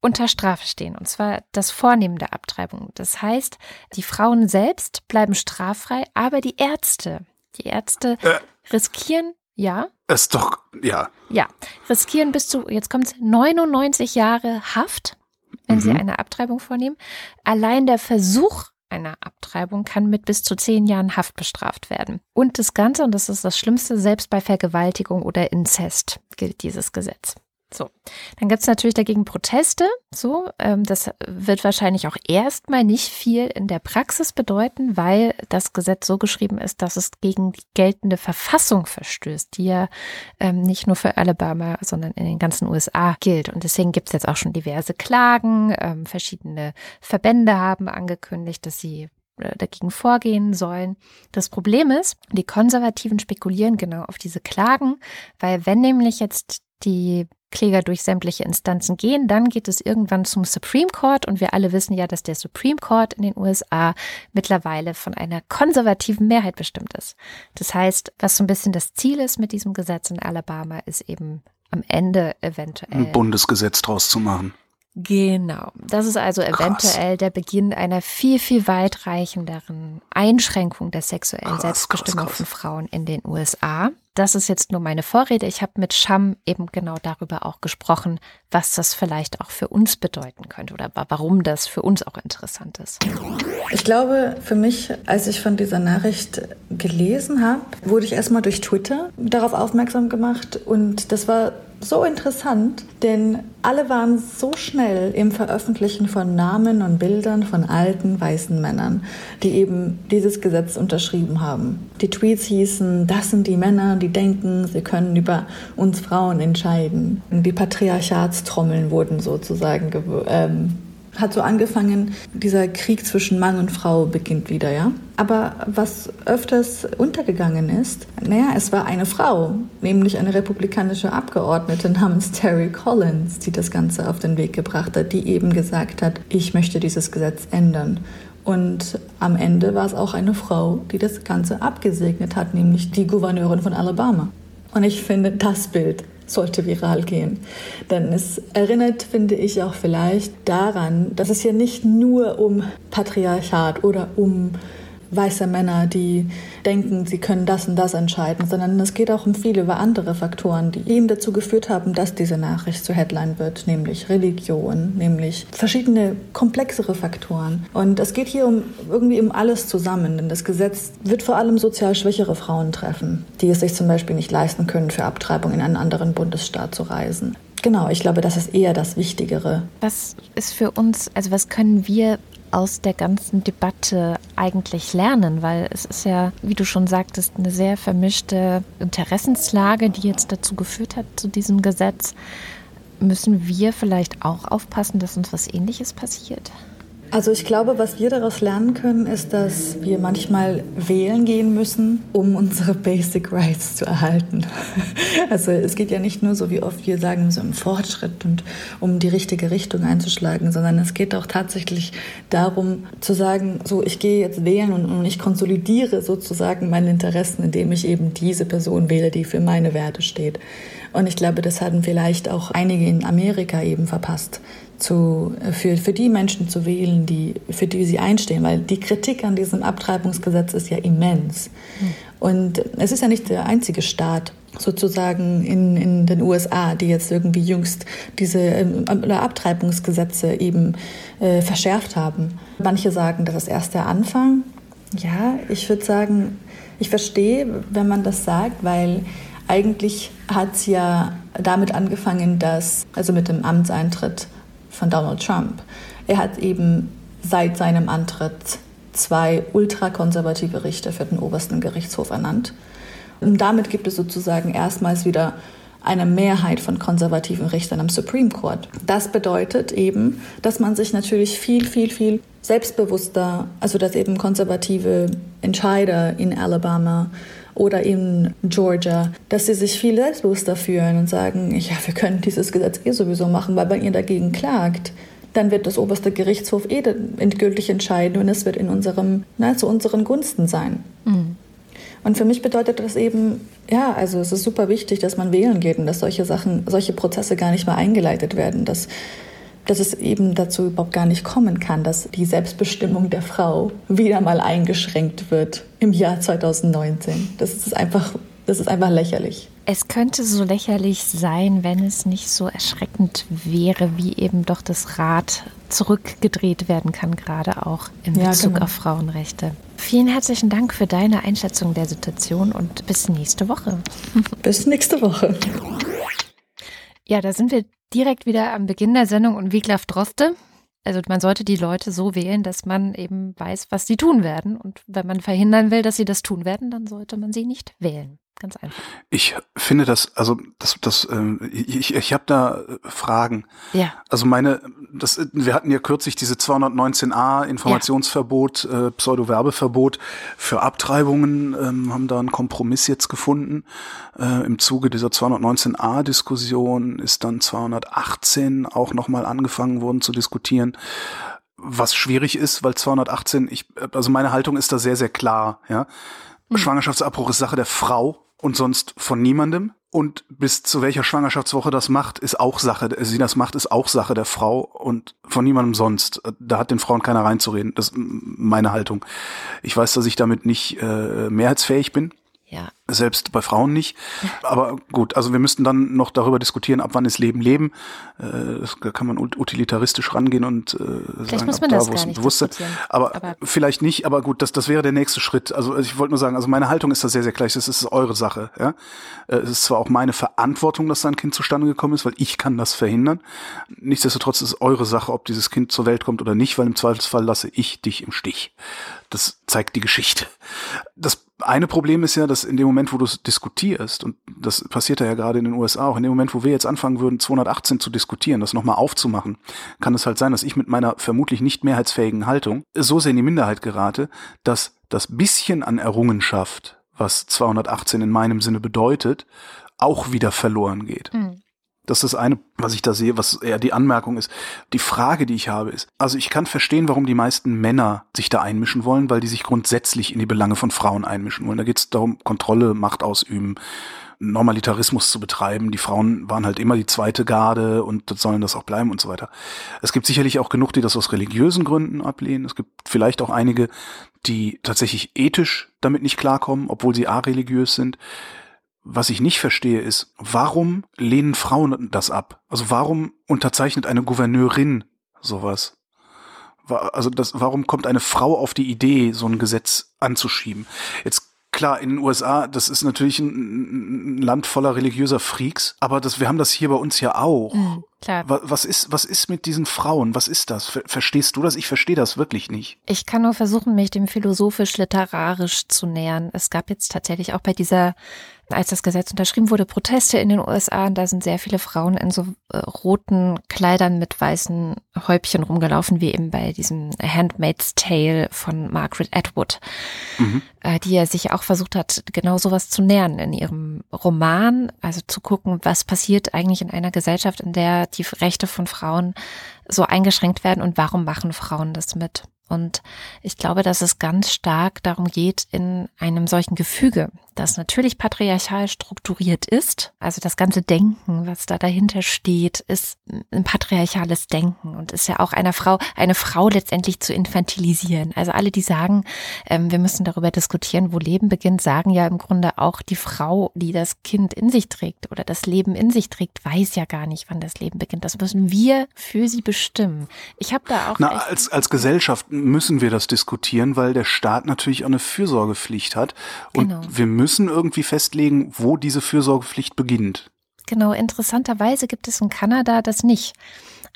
unter Strafe stehen. Und zwar das Vornehmen der Abtreibung. Das heißt, die Frauen selbst bleiben straffrei, aber die Ärzte, die Ärzte äh, riskieren, ja. Ist doch, ja. Ja, riskieren bis zu, jetzt kommt 99 Jahre Haft wenn mhm. sie eine Abtreibung vornehmen. Allein der Versuch einer Abtreibung kann mit bis zu zehn Jahren Haft bestraft werden. Und das Ganze, und das ist das Schlimmste, selbst bei Vergewaltigung oder Inzest gilt dieses Gesetz. So, dann gibt es natürlich dagegen Proteste. So, ähm, das wird wahrscheinlich auch erstmal nicht viel in der Praxis bedeuten, weil das Gesetz so geschrieben ist, dass es gegen die geltende Verfassung verstößt, die ja ähm, nicht nur für Alabama, sondern in den ganzen USA gilt. Und deswegen gibt es jetzt auch schon diverse Klagen. Ähm, verschiedene Verbände haben angekündigt, dass sie dagegen vorgehen sollen. Das Problem ist, die Konservativen spekulieren genau auf diese Klagen, weil wenn nämlich jetzt die Kläger durch sämtliche Instanzen gehen, dann geht es irgendwann zum Supreme Court und wir alle wissen ja, dass der Supreme Court in den USA mittlerweile von einer konservativen Mehrheit bestimmt ist. Das heißt, was so ein bisschen das Ziel ist mit diesem Gesetz in Alabama, ist eben am Ende eventuell ein Bundesgesetz draus zu machen. Genau. Das ist also eventuell krass. der Beginn einer viel, viel weitreichenderen Einschränkung der sexuellen krass, Selbstbestimmung krass, von Frauen in den USA. Das ist jetzt nur meine Vorrede. Ich habe mit Sham eben genau darüber auch gesprochen, was das vielleicht auch für uns bedeuten könnte oder warum das für uns auch interessant ist. Ich glaube, für mich, als ich von dieser Nachricht gelesen habe, wurde ich erstmal durch Twitter darauf aufmerksam gemacht und das war so interessant, denn alle waren so schnell im Veröffentlichen von Namen und Bildern von alten weißen Männern, die eben dieses Gesetz unterschrieben haben. Die Tweets hießen, das sind die Männer, die denken, sie können über uns Frauen entscheiden. Die Patriarchatstrommeln wurden sozusagen ähm, hat so angefangen, dieser Krieg zwischen Mann und Frau beginnt wieder, ja. Aber was öfters untergegangen ist, naja, es war eine Frau, nämlich eine republikanische Abgeordnete namens Terry Collins, die das Ganze auf den Weg gebracht hat, die eben gesagt hat, ich möchte dieses Gesetz ändern. Und am Ende war es auch eine Frau, die das Ganze abgesegnet hat, nämlich die Gouverneurin von Alabama. Und ich finde das Bild sollte viral gehen. Denn es erinnert, finde ich, auch vielleicht daran, dass es hier nicht nur um Patriarchat oder um weiße Männer, die denken, sie können das und das entscheiden, sondern es geht auch um viele andere Faktoren, die eben dazu geführt haben, dass diese Nachricht zur Headline wird, nämlich Religion, nämlich verschiedene komplexere Faktoren. Und es geht hier um irgendwie um alles zusammen, denn das Gesetz wird vor allem sozial schwächere Frauen treffen, die es sich zum Beispiel nicht leisten können, für Abtreibung in einen anderen Bundesstaat zu reisen. Genau, ich glaube, das ist eher das Wichtigere. Was ist für uns, also was können wir aus der ganzen Debatte eigentlich lernen? Weil es ist ja, wie du schon sagtest, eine sehr vermischte Interessenslage, die jetzt dazu geführt hat zu diesem Gesetz. Müssen wir vielleicht auch aufpassen, dass uns was Ähnliches passiert? Also ich glaube, was wir daraus lernen können, ist, dass wir manchmal wählen gehen müssen, um unsere Basic Rights zu erhalten. Also es geht ja nicht nur so, wie oft wir sagen, so im Fortschritt und um die richtige Richtung einzuschlagen, sondern es geht auch tatsächlich darum zu sagen, so ich gehe jetzt wählen und, und ich konsolidiere sozusagen meine Interessen, indem ich eben diese Person wähle, die für meine Werte steht. Und ich glaube, das hatten vielleicht auch einige in Amerika eben verpasst, zu, für, für die Menschen zu wählen, die, für die sie einstehen, weil die Kritik an diesem Abtreibungsgesetz ist ja immens. Mhm. Und es ist ja nicht der einzige Staat, sozusagen in, in den USA, die jetzt irgendwie jüngst diese äh, Abtreibungsgesetze eben äh, verschärft haben. Manche sagen, das ist erst der Anfang. Ja, ich würde sagen, ich verstehe, wenn man das sagt, weil eigentlich hat es ja damit angefangen, dass, also mit dem Amtseintritt von Donald Trump, er hat eben seit seinem Antritt zwei ultrakonservative Richter für den obersten Gerichtshof ernannt. Und damit gibt es sozusagen erstmals wieder eine Mehrheit von konservativen Richtern am Supreme Court. Das bedeutet eben, dass man sich natürlich viel, viel, viel selbstbewusster, also dass eben konservative Entscheider in Alabama oder in Georgia, dass sie sich viel selbstbewusster fühlen und sagen, ja, wir können dieses Gesetz eh sowieso machen, weil wenn ihr dagegen klagt, dann wird das oberste Gerichtshof eh endgültig entscheiden und es wird in unserem, na, zu unseren Gunsten sein. Mhm. Und für mich bedeutet das eben, ja, also es ist super wichtig, dass man wählen geht und dass solche Sachen, solche Prozesse gar nicht mehr eingeleitet werden, dass dass es eben dazu überhaupt gar nicht kommen kann, dass die Selbstbestimmung der Frau wieder mal eingeschränkt wird im Jahr 2019. Das ist einfach, das ist einfach lächerlich. Es könnte so lächerlich sein, wenn es nicht so erschreckend wäre, wie eben doch das Rad zurückgedreht werden kann, gerade auch in Bezug genau. auf Frauenrechte. Vielen herzlichen Dank für deine Einschätzung der Situation und bis nächste Woche. Bis nächste Woche. Ja, da sind wir direkt wieder am Beginn der Sendung und Wiglaf Droste. Also man sollte die Leute so wählen, dass man eben weiß, was sie tun werden. Und wenn man verhindern will, dass sie das tun werden, dann sollte man sie nicht wählen. Ganz einfach. Ich finde das, also das, das, ähm, ich, ich habe da äh, Fragen. Ja. Also meine, das, wir hatten ja kürzlich diese 219a Informationsverbot, ja. äh, Pseudo-Werbeverbot für Abtreibungen, ähm, haben da einen Kompromiss jetzt gefunden. Äh, Im Zuge dieser 219a Diskussion ist dann 218 auch nochmal angefangen worden zu diskutieren was schwierig ist, weil 218, ich, also meine Haltung ist da sehr, sehr klar, ja. Mhm. Schwangerschaftsabbruch ist Sache der Frau und sonst von niemandem. Und bis zu welcher Schwangerschaftswoche das macht, ist auch Sache, sie das macht, ist auch Sache der Frau und von niemandem sonst. Da hat den Frauen keiner reinzureden. Das ist meine Haltung. Ich weiß, dass ich damit nicht äh, mehrheitsfähig bin. Ja. Selbst bei Frauen nicht. Aber gut, also wir müssten dann noch darüber diskutieren, ab wann ist Leben Leben. Äh, da kann man utilitaristisch rangehen und äh, vielleicht sagen, muss man da, das gar nicht Bewusstsein. Aber, aber, vielleicht nicht, aber gut, das, das wäre der nächste Schritt. Also ich wollte nur sagen, also meine Haltung ist da sehr, sehr gleich. Das ist eure Sache. Ja? Äh, es ist zwar auch meine Verantwortung, dass sein Kind zustande gekommen ist, weil ich kann das verhindern. Nichtsdestotrotz ist es eure Sache, ob dieses Kind zur Welt kommt oder nicht, weil im Zweifelsfall lasse ich dich im Stich. Das zeigt die Geschichte. Das eine Problem ist ja, dass in dem Moment, wo du es diskutierst, und das passiert ja gerade in den USA auch, in dem Moment, wo wir jetzt anfangen würden, 218 zu diskutieren, das nochmal aufzumachen, kann es halt sein, dass ich mit meiner vermutlich nicht mehrheitsfähigen Haltung so sehr in die Minderheit gerate, dass das bisschen an Errungenschaft, was 218 in meinem Sinne bedeutet, auch wieder verloren geht. Mhm. Das ist das eine, was ich da sehe, was eher die Anmerkung ist. Die Frage, die ich habe, ist, also ich kann verstehen, warum die meisten Männer sich da einmischen wollen, weil die sich grundsätzlich in die Belange von Frauen einmischen wollen. Da geht es darum, Kontrolle, Macht ausüben, Normalitarismus zu betreiben. Die Frauen waren halt immer die zweite Garde und sollen das auch bleiben und so weiter. Es gibt sicherlich auch genug, die das aus religiösen Gründen ablehnen. Es gibt vielleicht auch einige, die tatsächlich ethisch damit nicht klarkommen, obwohl sie areligiös sind. Was ich nicht verstehe ist, warum lehnen Frauen das ab? Also warum unterzeichnet eine Gouverneurin sowas? Also das, warum kommt eine Frau auf die Idee, so ein Gesetz anzuschieben? Jetzt klar, in den USA, das ist natürlich ein, Land voller religiöser Freaks, aber das, wir haben das hier bei uns ja auch. Mhm, klar. Was ist, was ist mit diesen Frauen? Was ist das? Verstehst du das? Ich verstehe das wirklich nicht. Ich kann nur versuchen, mich dem philosophisch-literarisch zu nähern. Es gab jetzt tatsächlich auch bei dieser als das Gesetz unterschrieben wurde, Proteste in den USA und da sind sehr viele Frauen in so äh, roten Kleidern mit weißen Häubchen rumgelaufen, wie eben bei diesem Handmaid's Tale von Margaret Atwood, mhm. äh, die ja sich auch versucht hat, genau sowas zu nähern in ihrem Roman, also zu gucken, was passiert eigentlich in einer Gesellschaft, in der die Rechte von Frauen so eingeschränkt werden und warum machen Frauen das mit. Und ich glaube, dass es ganz stark darum geht, in einem solchen Gefüge, das natürlich patriarchal strukturiert ist, also das ganze Denken, was da dahinter steht, ist ein patriarchales Denken und ist ja auch einer Frau, eine Frau letztendlich zu infantilisieren. Also alle, die sagen, ähm, wir müssen darüber diskutieren, wo Leben beginnt, sagen ja im Grunde auch die Frau, die das Kind in sich trägt oder das Leben in sich trägt, weiß ja gar nicht, wann das Leben beginnt. Das müssen wir für sie bestimmen. Ich habe da auch. Na, als, als Gesellschaft müssen wir das diskutieren, weil der Staat natürlich auch eine Fürsorgepflicht hat. Und genau. wir müssen irgendwie festlegen, wo diese Fürsorgepflicht beginnt. Genau, interessanterweise gibt es in Kanada das nicht.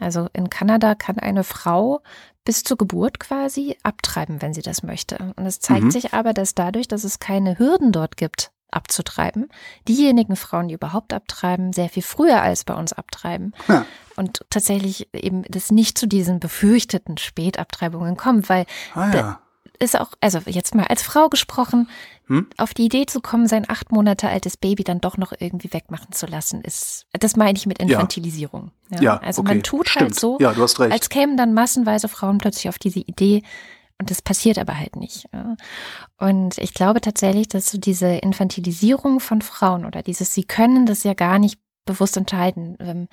Also in Kanada kann eine Frau bis zur Geburt quasi abtreiben, wenn sie das möchte. Und es zeigt mhm. sich aber, dass dadurch, dass es keine Hürden dort gibt, abzutreiben. Diejenigen Frauen, die überhaupt abtreiben, sehr viel früher als bei uns abtreiben. Ja. Und tatsächlich eben das nicht zu diesen befürchteten Spätabtreibungen kommt, weil ah, ja. ist auch, also jetzt mal als Frau gesprochen, hm? auf die Idee zu kommen, sein acht Monate altes Baby dann doch noch irgendwie wegmachen zu lassen, ist, das meine ich mit Infantilisierung. Ja, ja also okay. man tut halt Stimmt. halt so, als kämen dann massenweise Frauen plötzlich auf diese Idee, und das passiert aber halt nicht. Und ich glaube tatsächlich, dass so diese Infantilisierung von Frauen oder dieses, sie können das ja gar nicht bewusst entscheiden, ähm,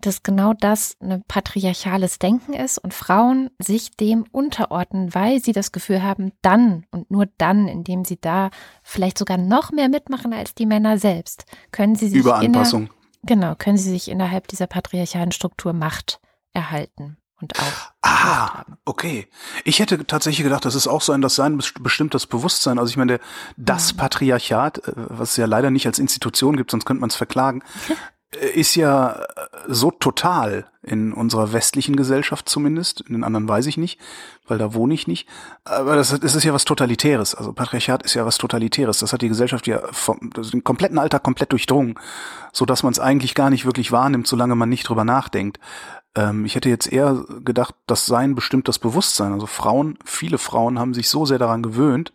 dass genau das ein patriarchales Denken ist und Frauen sich dem unterordnen, weil sie das Gefühl haben, dann und nur dann, indem sie da vielleicht sogar noch mehr mitmachen als die Männer selbst, können sie sich Überanpassung. genau, können sie sich innerhalb dieser patriarchalen Struktur Macht erhalten und auch. Ah, okay. Ich hätte tatsächlich gedacht, das ist auch so ein das sein bestimmtes Bewusstsein. Also ich meine, das mhm. Patriarchat, äh, was es ja leider nicht als Institution gibt, sonst könnte man es verklagen, äh, ist ja äh, so total in unserer westlichen Gesellschaft zumindest. In den anderen weiß ich nicht, weil da wohne ich nicht. Aber das, das ist ja was Totalitäres. Also Patriarchat ist ja was Totalitäres. Das hat die Gesellschaft ja vom den kompletten Alltag komplett durchdrungen, so dass man es eigentlich gar nicht wirklich wahrnimmt, solange man nicht drüber nachdenkt. Ähm, ich hätte jetzt eher gedacht, das seien bestimmt das Bewusstsein. Also Frauen, viele Frauen haben sich so sehr daran gewöhnt,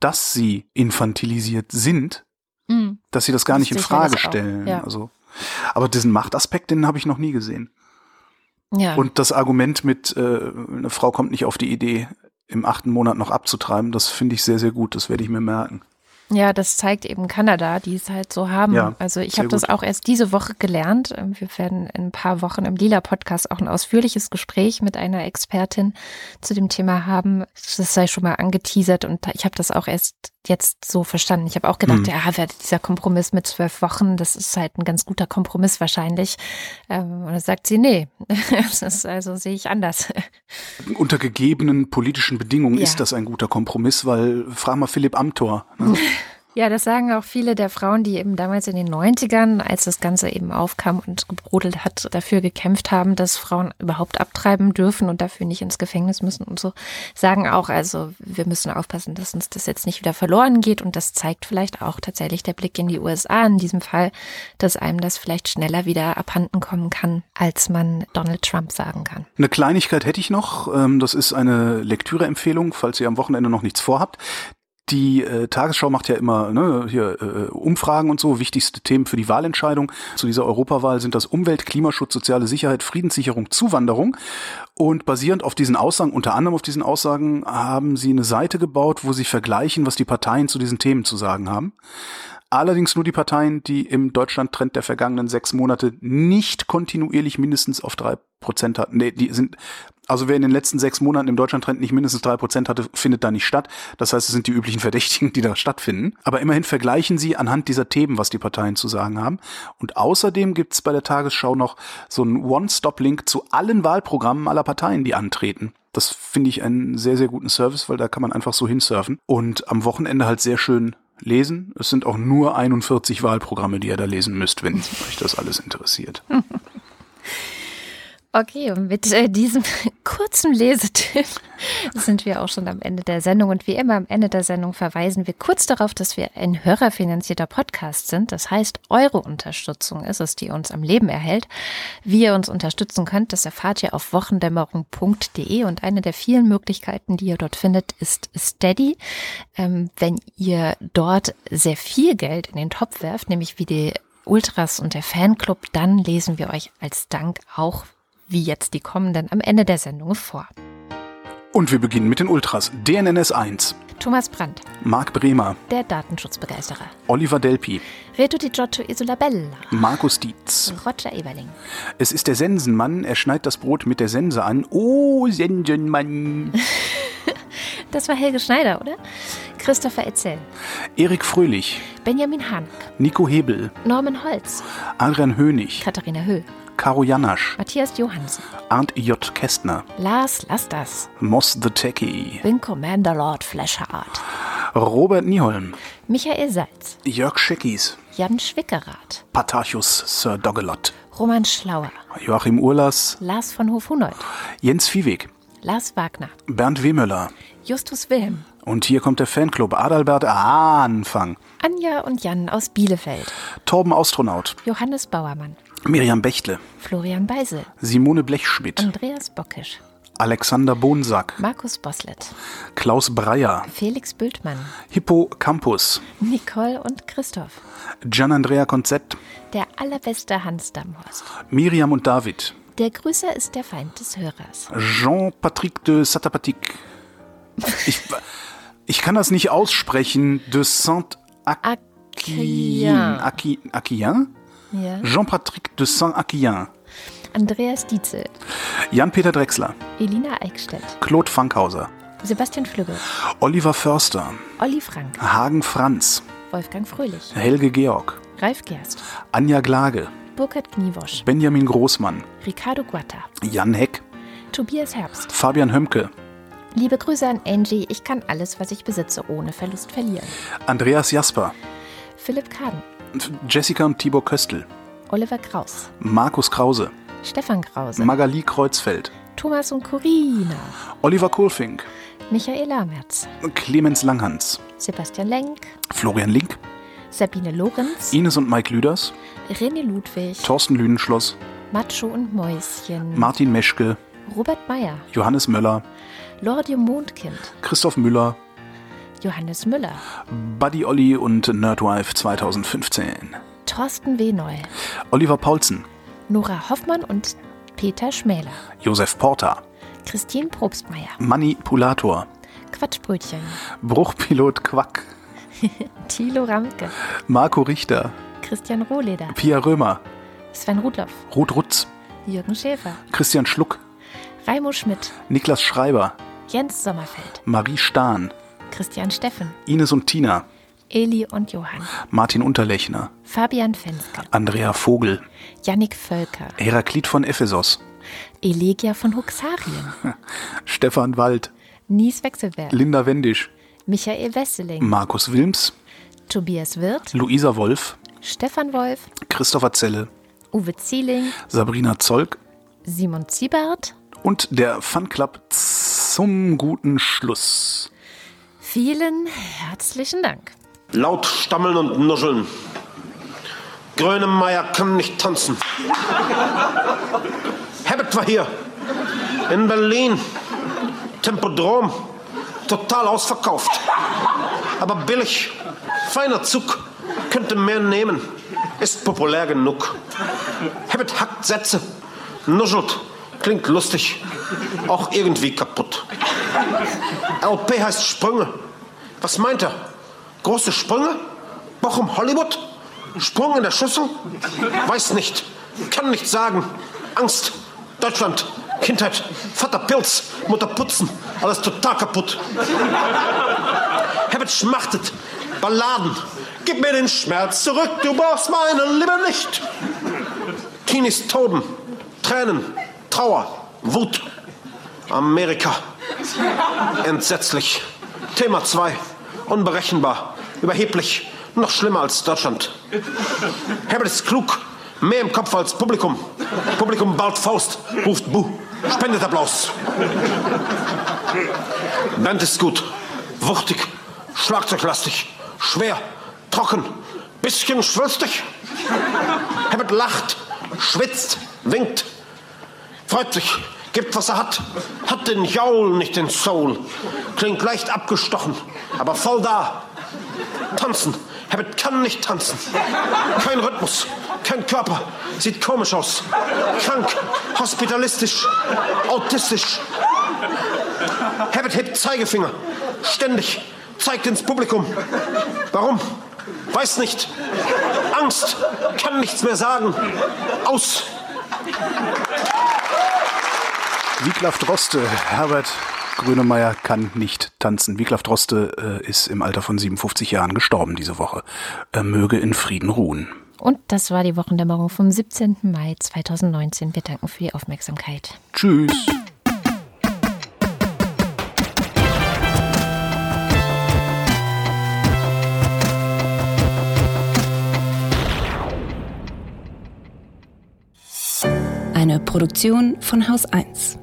dass sie infantilisiert sind, mhm. dass sie das gar das nicht in Frage stellen. Ja. Also, aber diesen Machtaspekt, den habe ich noch nie gesehen. Ja. Und das Argument mit, äh, eine Frau kommt nicht auf die Idee, im achten Monat noch abzutreiben, das finde ich sehr, sehr gut. Das werde ich mir merken. Ja, das zeigt eben Kanada, die es halt so haben. Ja, also ich habe das auch erst diese Woche gelernt. Wir werden in ein paar Wochen im Lila-Podcast auch ein ausführliches Gespräch mit einer Expertin zu dem Thema haben. Das sei schon mal angeteasert und ich habe das auch erst jetzt so verstanden. Ich habe auch gedacht, mhm. ja, dieser Kompromiss mit zwölf Wochen, das ist halt ein ganz guter Kompromiss wahrscheinlich. Ähm, und dann sagt sie, nee, das ist also sehe ich anders. Unter gegebenen politischen Bedingungen ja. ist das ein guter Kompromiss, weil frag mal Philipp Amthor. Ne? Ja, das sagen auch viele der Frauen, die eben damals in den 90ern, als das Ganze eben aufkam und gebrodelt hat, dafür gekämpft haben, dass Frauen überhaupt abtreiben dürfen und dafür nicht ins Gefängnis müssen und so, sagen auch, also wir müssen aufpassen, dass uns das jetzt nicht wieder verloren geht und das zeigt vielleicht auch tatsächlich der Blick in die USA in diesem Fall, dass einem das vielleicht schneller wieder abhanden kommen kann, als man Donald Trump sagen kann. Eine Kleinigkeit hätte ich noch, ähm, das ist eine Lektüreempfehlung, falls ihr am Wochenende noch nichts vorhabt. Die äh, Tagesschau macht ja immer ne, hier äh, Umfragen und so, wichtigste Themen für die Wahlentscheidung. Zu dieser Europawahl sind das Umwelt, Klimaschutz, soziale Sicherheit, Friedenssicherung, Zuwanderung. Und basierend auf diesen Aussagen, unter anderem auf diesen Aussagen, haben sie eine Seite gebaut, wo sie vergleichen, was die Parteien zu diesen Themen zu sagen haben. Allerdings nur die Parteien, die im Deutschland-Trend der vergangenen sechs Monate nicht kontinuierlich mindestens auf drei Prozent hatten. Nee, die sind, also wer in den letzten sechs Monaten im Deutschland-Trend nicht mindestens drei Prozent hatte, findet da nicht statt. Das heißt, es sind die üblichen Verdächtigen, die da stattfinden. Aber immerhin vergleichen sie anhand dieser Themen, was die Parteien zu sagen haben. Und außerdem gibt's bei der Tagesschau noch so einen One-Stop-Link zu allen Wahlprogrammen aller Parteien, die antreten. Das finde ich einen sehr, sehr guten Service, weil da kann man einfach so hinsurfen und am Wochenende halt sehr schön lesen. Es sind auch nur 41 Wahlprogramme, die ihr da lesen müsst, wenn euch das alles interessiert. Okay, und mit äh, diesem kurzen Lesetipp sind wir auch schon am Ende der Sendung. Und wie immer am Ende der Sendung verweisen wir kurz darauf, dass wir ein hörerfinanzierter Podcast sind. Das heißt, eure Unterstützung ist es, die uns am Leben erhält. Wie ihr uns unterstützen könnt, das erfahrt ihr auf wochendämmerung.de. Und eine der vielen Möglichkeiten, die ihr dort findet, ist Steady. Ähm, wenn ihr dort sehr viel Geld in den Topf werft, nämlich wie die Ultras und der Fanclub, dann lesen wir euch als Dank auch wie jetzt die kommenden am Ende der Sendung vor. Und wir beginnen mit den Ultras. DNNS 1. Thomas Brandt, Marc Bremer. der Datenschutzbegeisterer. Oliver Delpi. Reto Di Giotto Isola Bella. Markus Dietz. Roger Eberling. Es ist der Sensenmann. Er schneidet das Brot mit der Sense an. Oh, Sensenmann. Das war Helge Schneider, oder? Christopher Etzel. Erik Fröhlich. Benjamin Hank. Nico Hebel. Norman Holz. Adrian Hönig. Katharina Höhl. Caro Janasch. Matthias Johansen. Arndt J. Kästner. Lars Lastas. Moss the Techie. Wing Commander Lord Flesherart. Robert Nieholm. Michael Salz. Jörg Scheckis. Jan Schwickerath. Patarchus Sir Doggelot. Roman Schlauer. Joachim Urlas. Lars von Hof-Hunold. Jens Viehweg. Lars Wagner. Bernd Wehmöller. Justus Wilhelm. Und hier kommt der Fanclub Adalbert Anfang. Anja und Jan aus Bielefeld. Torben Astronaut. Johannes Bauermann. Miriam Bechtle. Florian Beisel. Simone Blechschmidt. Andreas Bockisch. Alexander Bonsack. Markus Boslett. Klaus Breyer. Felix Bültmann. Hippo Campus. Nicole und Christoph. Gian Andrea Konzett. Der allerbeste Hans Damhorst. Miriam und David. Der Grüßer ist der Feind des Hörers. Jean-Patrick de Satapatik. Ich, ich kann das nicht aussprechen. De Saint-Aquilin. Aqui- Aquilin? Ja. Jean-Patrick de Saint-Aquilin. Andreas Dietzel. Jan-Peter Drechsler. Elina Eickstedt. Claude Fankhauser. Sebastian Flügge. Oliver Förster. Olli Frank. Hagen Franz. Wolfgang Fröhlich. Helge Georg. Ralf Gerst. Anja Glage. Burkhard Kniewosch. Benjamin Großmann. Ricardo Guatta. Jan Heck. Tobias Herbst. Fabian Hömke. Liebe Grüße an Angie. Ich kann alles, was ich besitze, ohne Verlust verlieren. Andreas Jasper. Philipp Kaden. Jessica und Tibor Köstl. Oliver Kraus. Markus Krause. Stefan Krause. Magali Kreuzfeld. Thomas und Corina. Oliver Kohlfink. Michael Lamertz. Clemens Langhans. Sebastian Lenk. Florian Link. Sabine Lorenz. Ines und Mike Lüders. René Ludwig. Thorsten Lüdenschloss. Macho und Mäuschen. Martin Meschke. Robert Meyer. Johannes Möller. Lordio Mondkind. Christoph Müller. Johannes Müller. Buddy Olli und Nerdwife 2015. Thorsten W. Neu. Oliver Paulsen. Nora Hoffmann und Peter Schmäler. Josef Porter. Christine Probstmeier. Manipulator. Quatschbrötchen. Bruchpilot Quack. Thilo Ramke. Marco Richter. Christian Rohleder. Pia Römer. Sven Rudloff. Ruth Rutz. Jürgen Schäfer. Christian Schluck. Raimo Schmidt. Niklas Schreiber. Jens Sommerfeld. Marie Stahn. Christian Steffen. Ines und Tina. Eli und Johann. Martin Unterlechner. Fabian Fenske. Andrea Vogel. Yannick Völker. Heraklit von Ephesos. Elegia von Huxarien. Stefan Wald. Nies Wechselberg. Linda Wendisch. Michael Wesseling. Markus Wilms. Tobias Wirth. Luisa Wolf. Stefan Wolf. Christopher Zelle. Uwe Zieling. Sabrina Zolk. Simon Ziebert. Und der Fanclub zum guten Schluss. Vielen herzlichen Dank. Laut stammeln und nuscheln. Grönemeyer kann nicht tanzen. Habit war hier. In Berlin. Tempodrom. Total ausverkauft. Aber billig. Feiner Zug. Könnte mehr nehmen. Ist populär genug. Habit hackt Sätze. Nuschelt. Klingt lustig. Auch irgendwie kaputt. LP heißt Sprünge. Was meint er? Große Sprünge? Bochum Hollywood? Sprung in der Schüssel? Weiß nicht. Kann nicht sagen. Angst. Deutschland. Kindheit. Vater Pilz. Mutter Putzen. Alles total kaputt. Herbert schmachtet. Balladen. Gib mir den Schmerz zurück. Du brauchst meine Liebe nicht. Teenies toben. Tränen. Trauer. Wut. Amerika. Entsetzlich. Thema 2. Unberechenbar. überheblich, noch schlimmer als Deutschland. Herbert ist klug, mehr im Kopf als Publikum. Publikum bald Faust, ruft Buh, spendet Applaus. Band ist gut, wuchtig, schlagzeuglastig, schwer, trocken, bisschen schwülstig. Herbert lacht, schwitzt, winkt, freut sich, gibt was er hat, hat den Jaul, nicht den Soul. Klingt leicht abgestochen, aber voll da. Tanzen, Herbert kann nicht tanzen. Kein Rhythmus, kein Körper, sieht komisch aus. Krank, hospitalistisch, autistisch. Herbert hebt Zeigefinger, ständig, zeigt ins Publikum. Warum? Weiß nicht. Angst, kann nichts mehr sagen. Aus. Wiglaf Droste, Herbert Grönemeyer kann nicht tanzen. Wiglaf Droste äh, ist im Alter von 57 Jahren gestorben diese Woche. Er möge in Frieden ruhen. Und das war die Wochendämmerung vom 17. Mai 2019. Wir danken für die Aufmerksamkeit. Tschüss. Eine Produktion von Haus 1.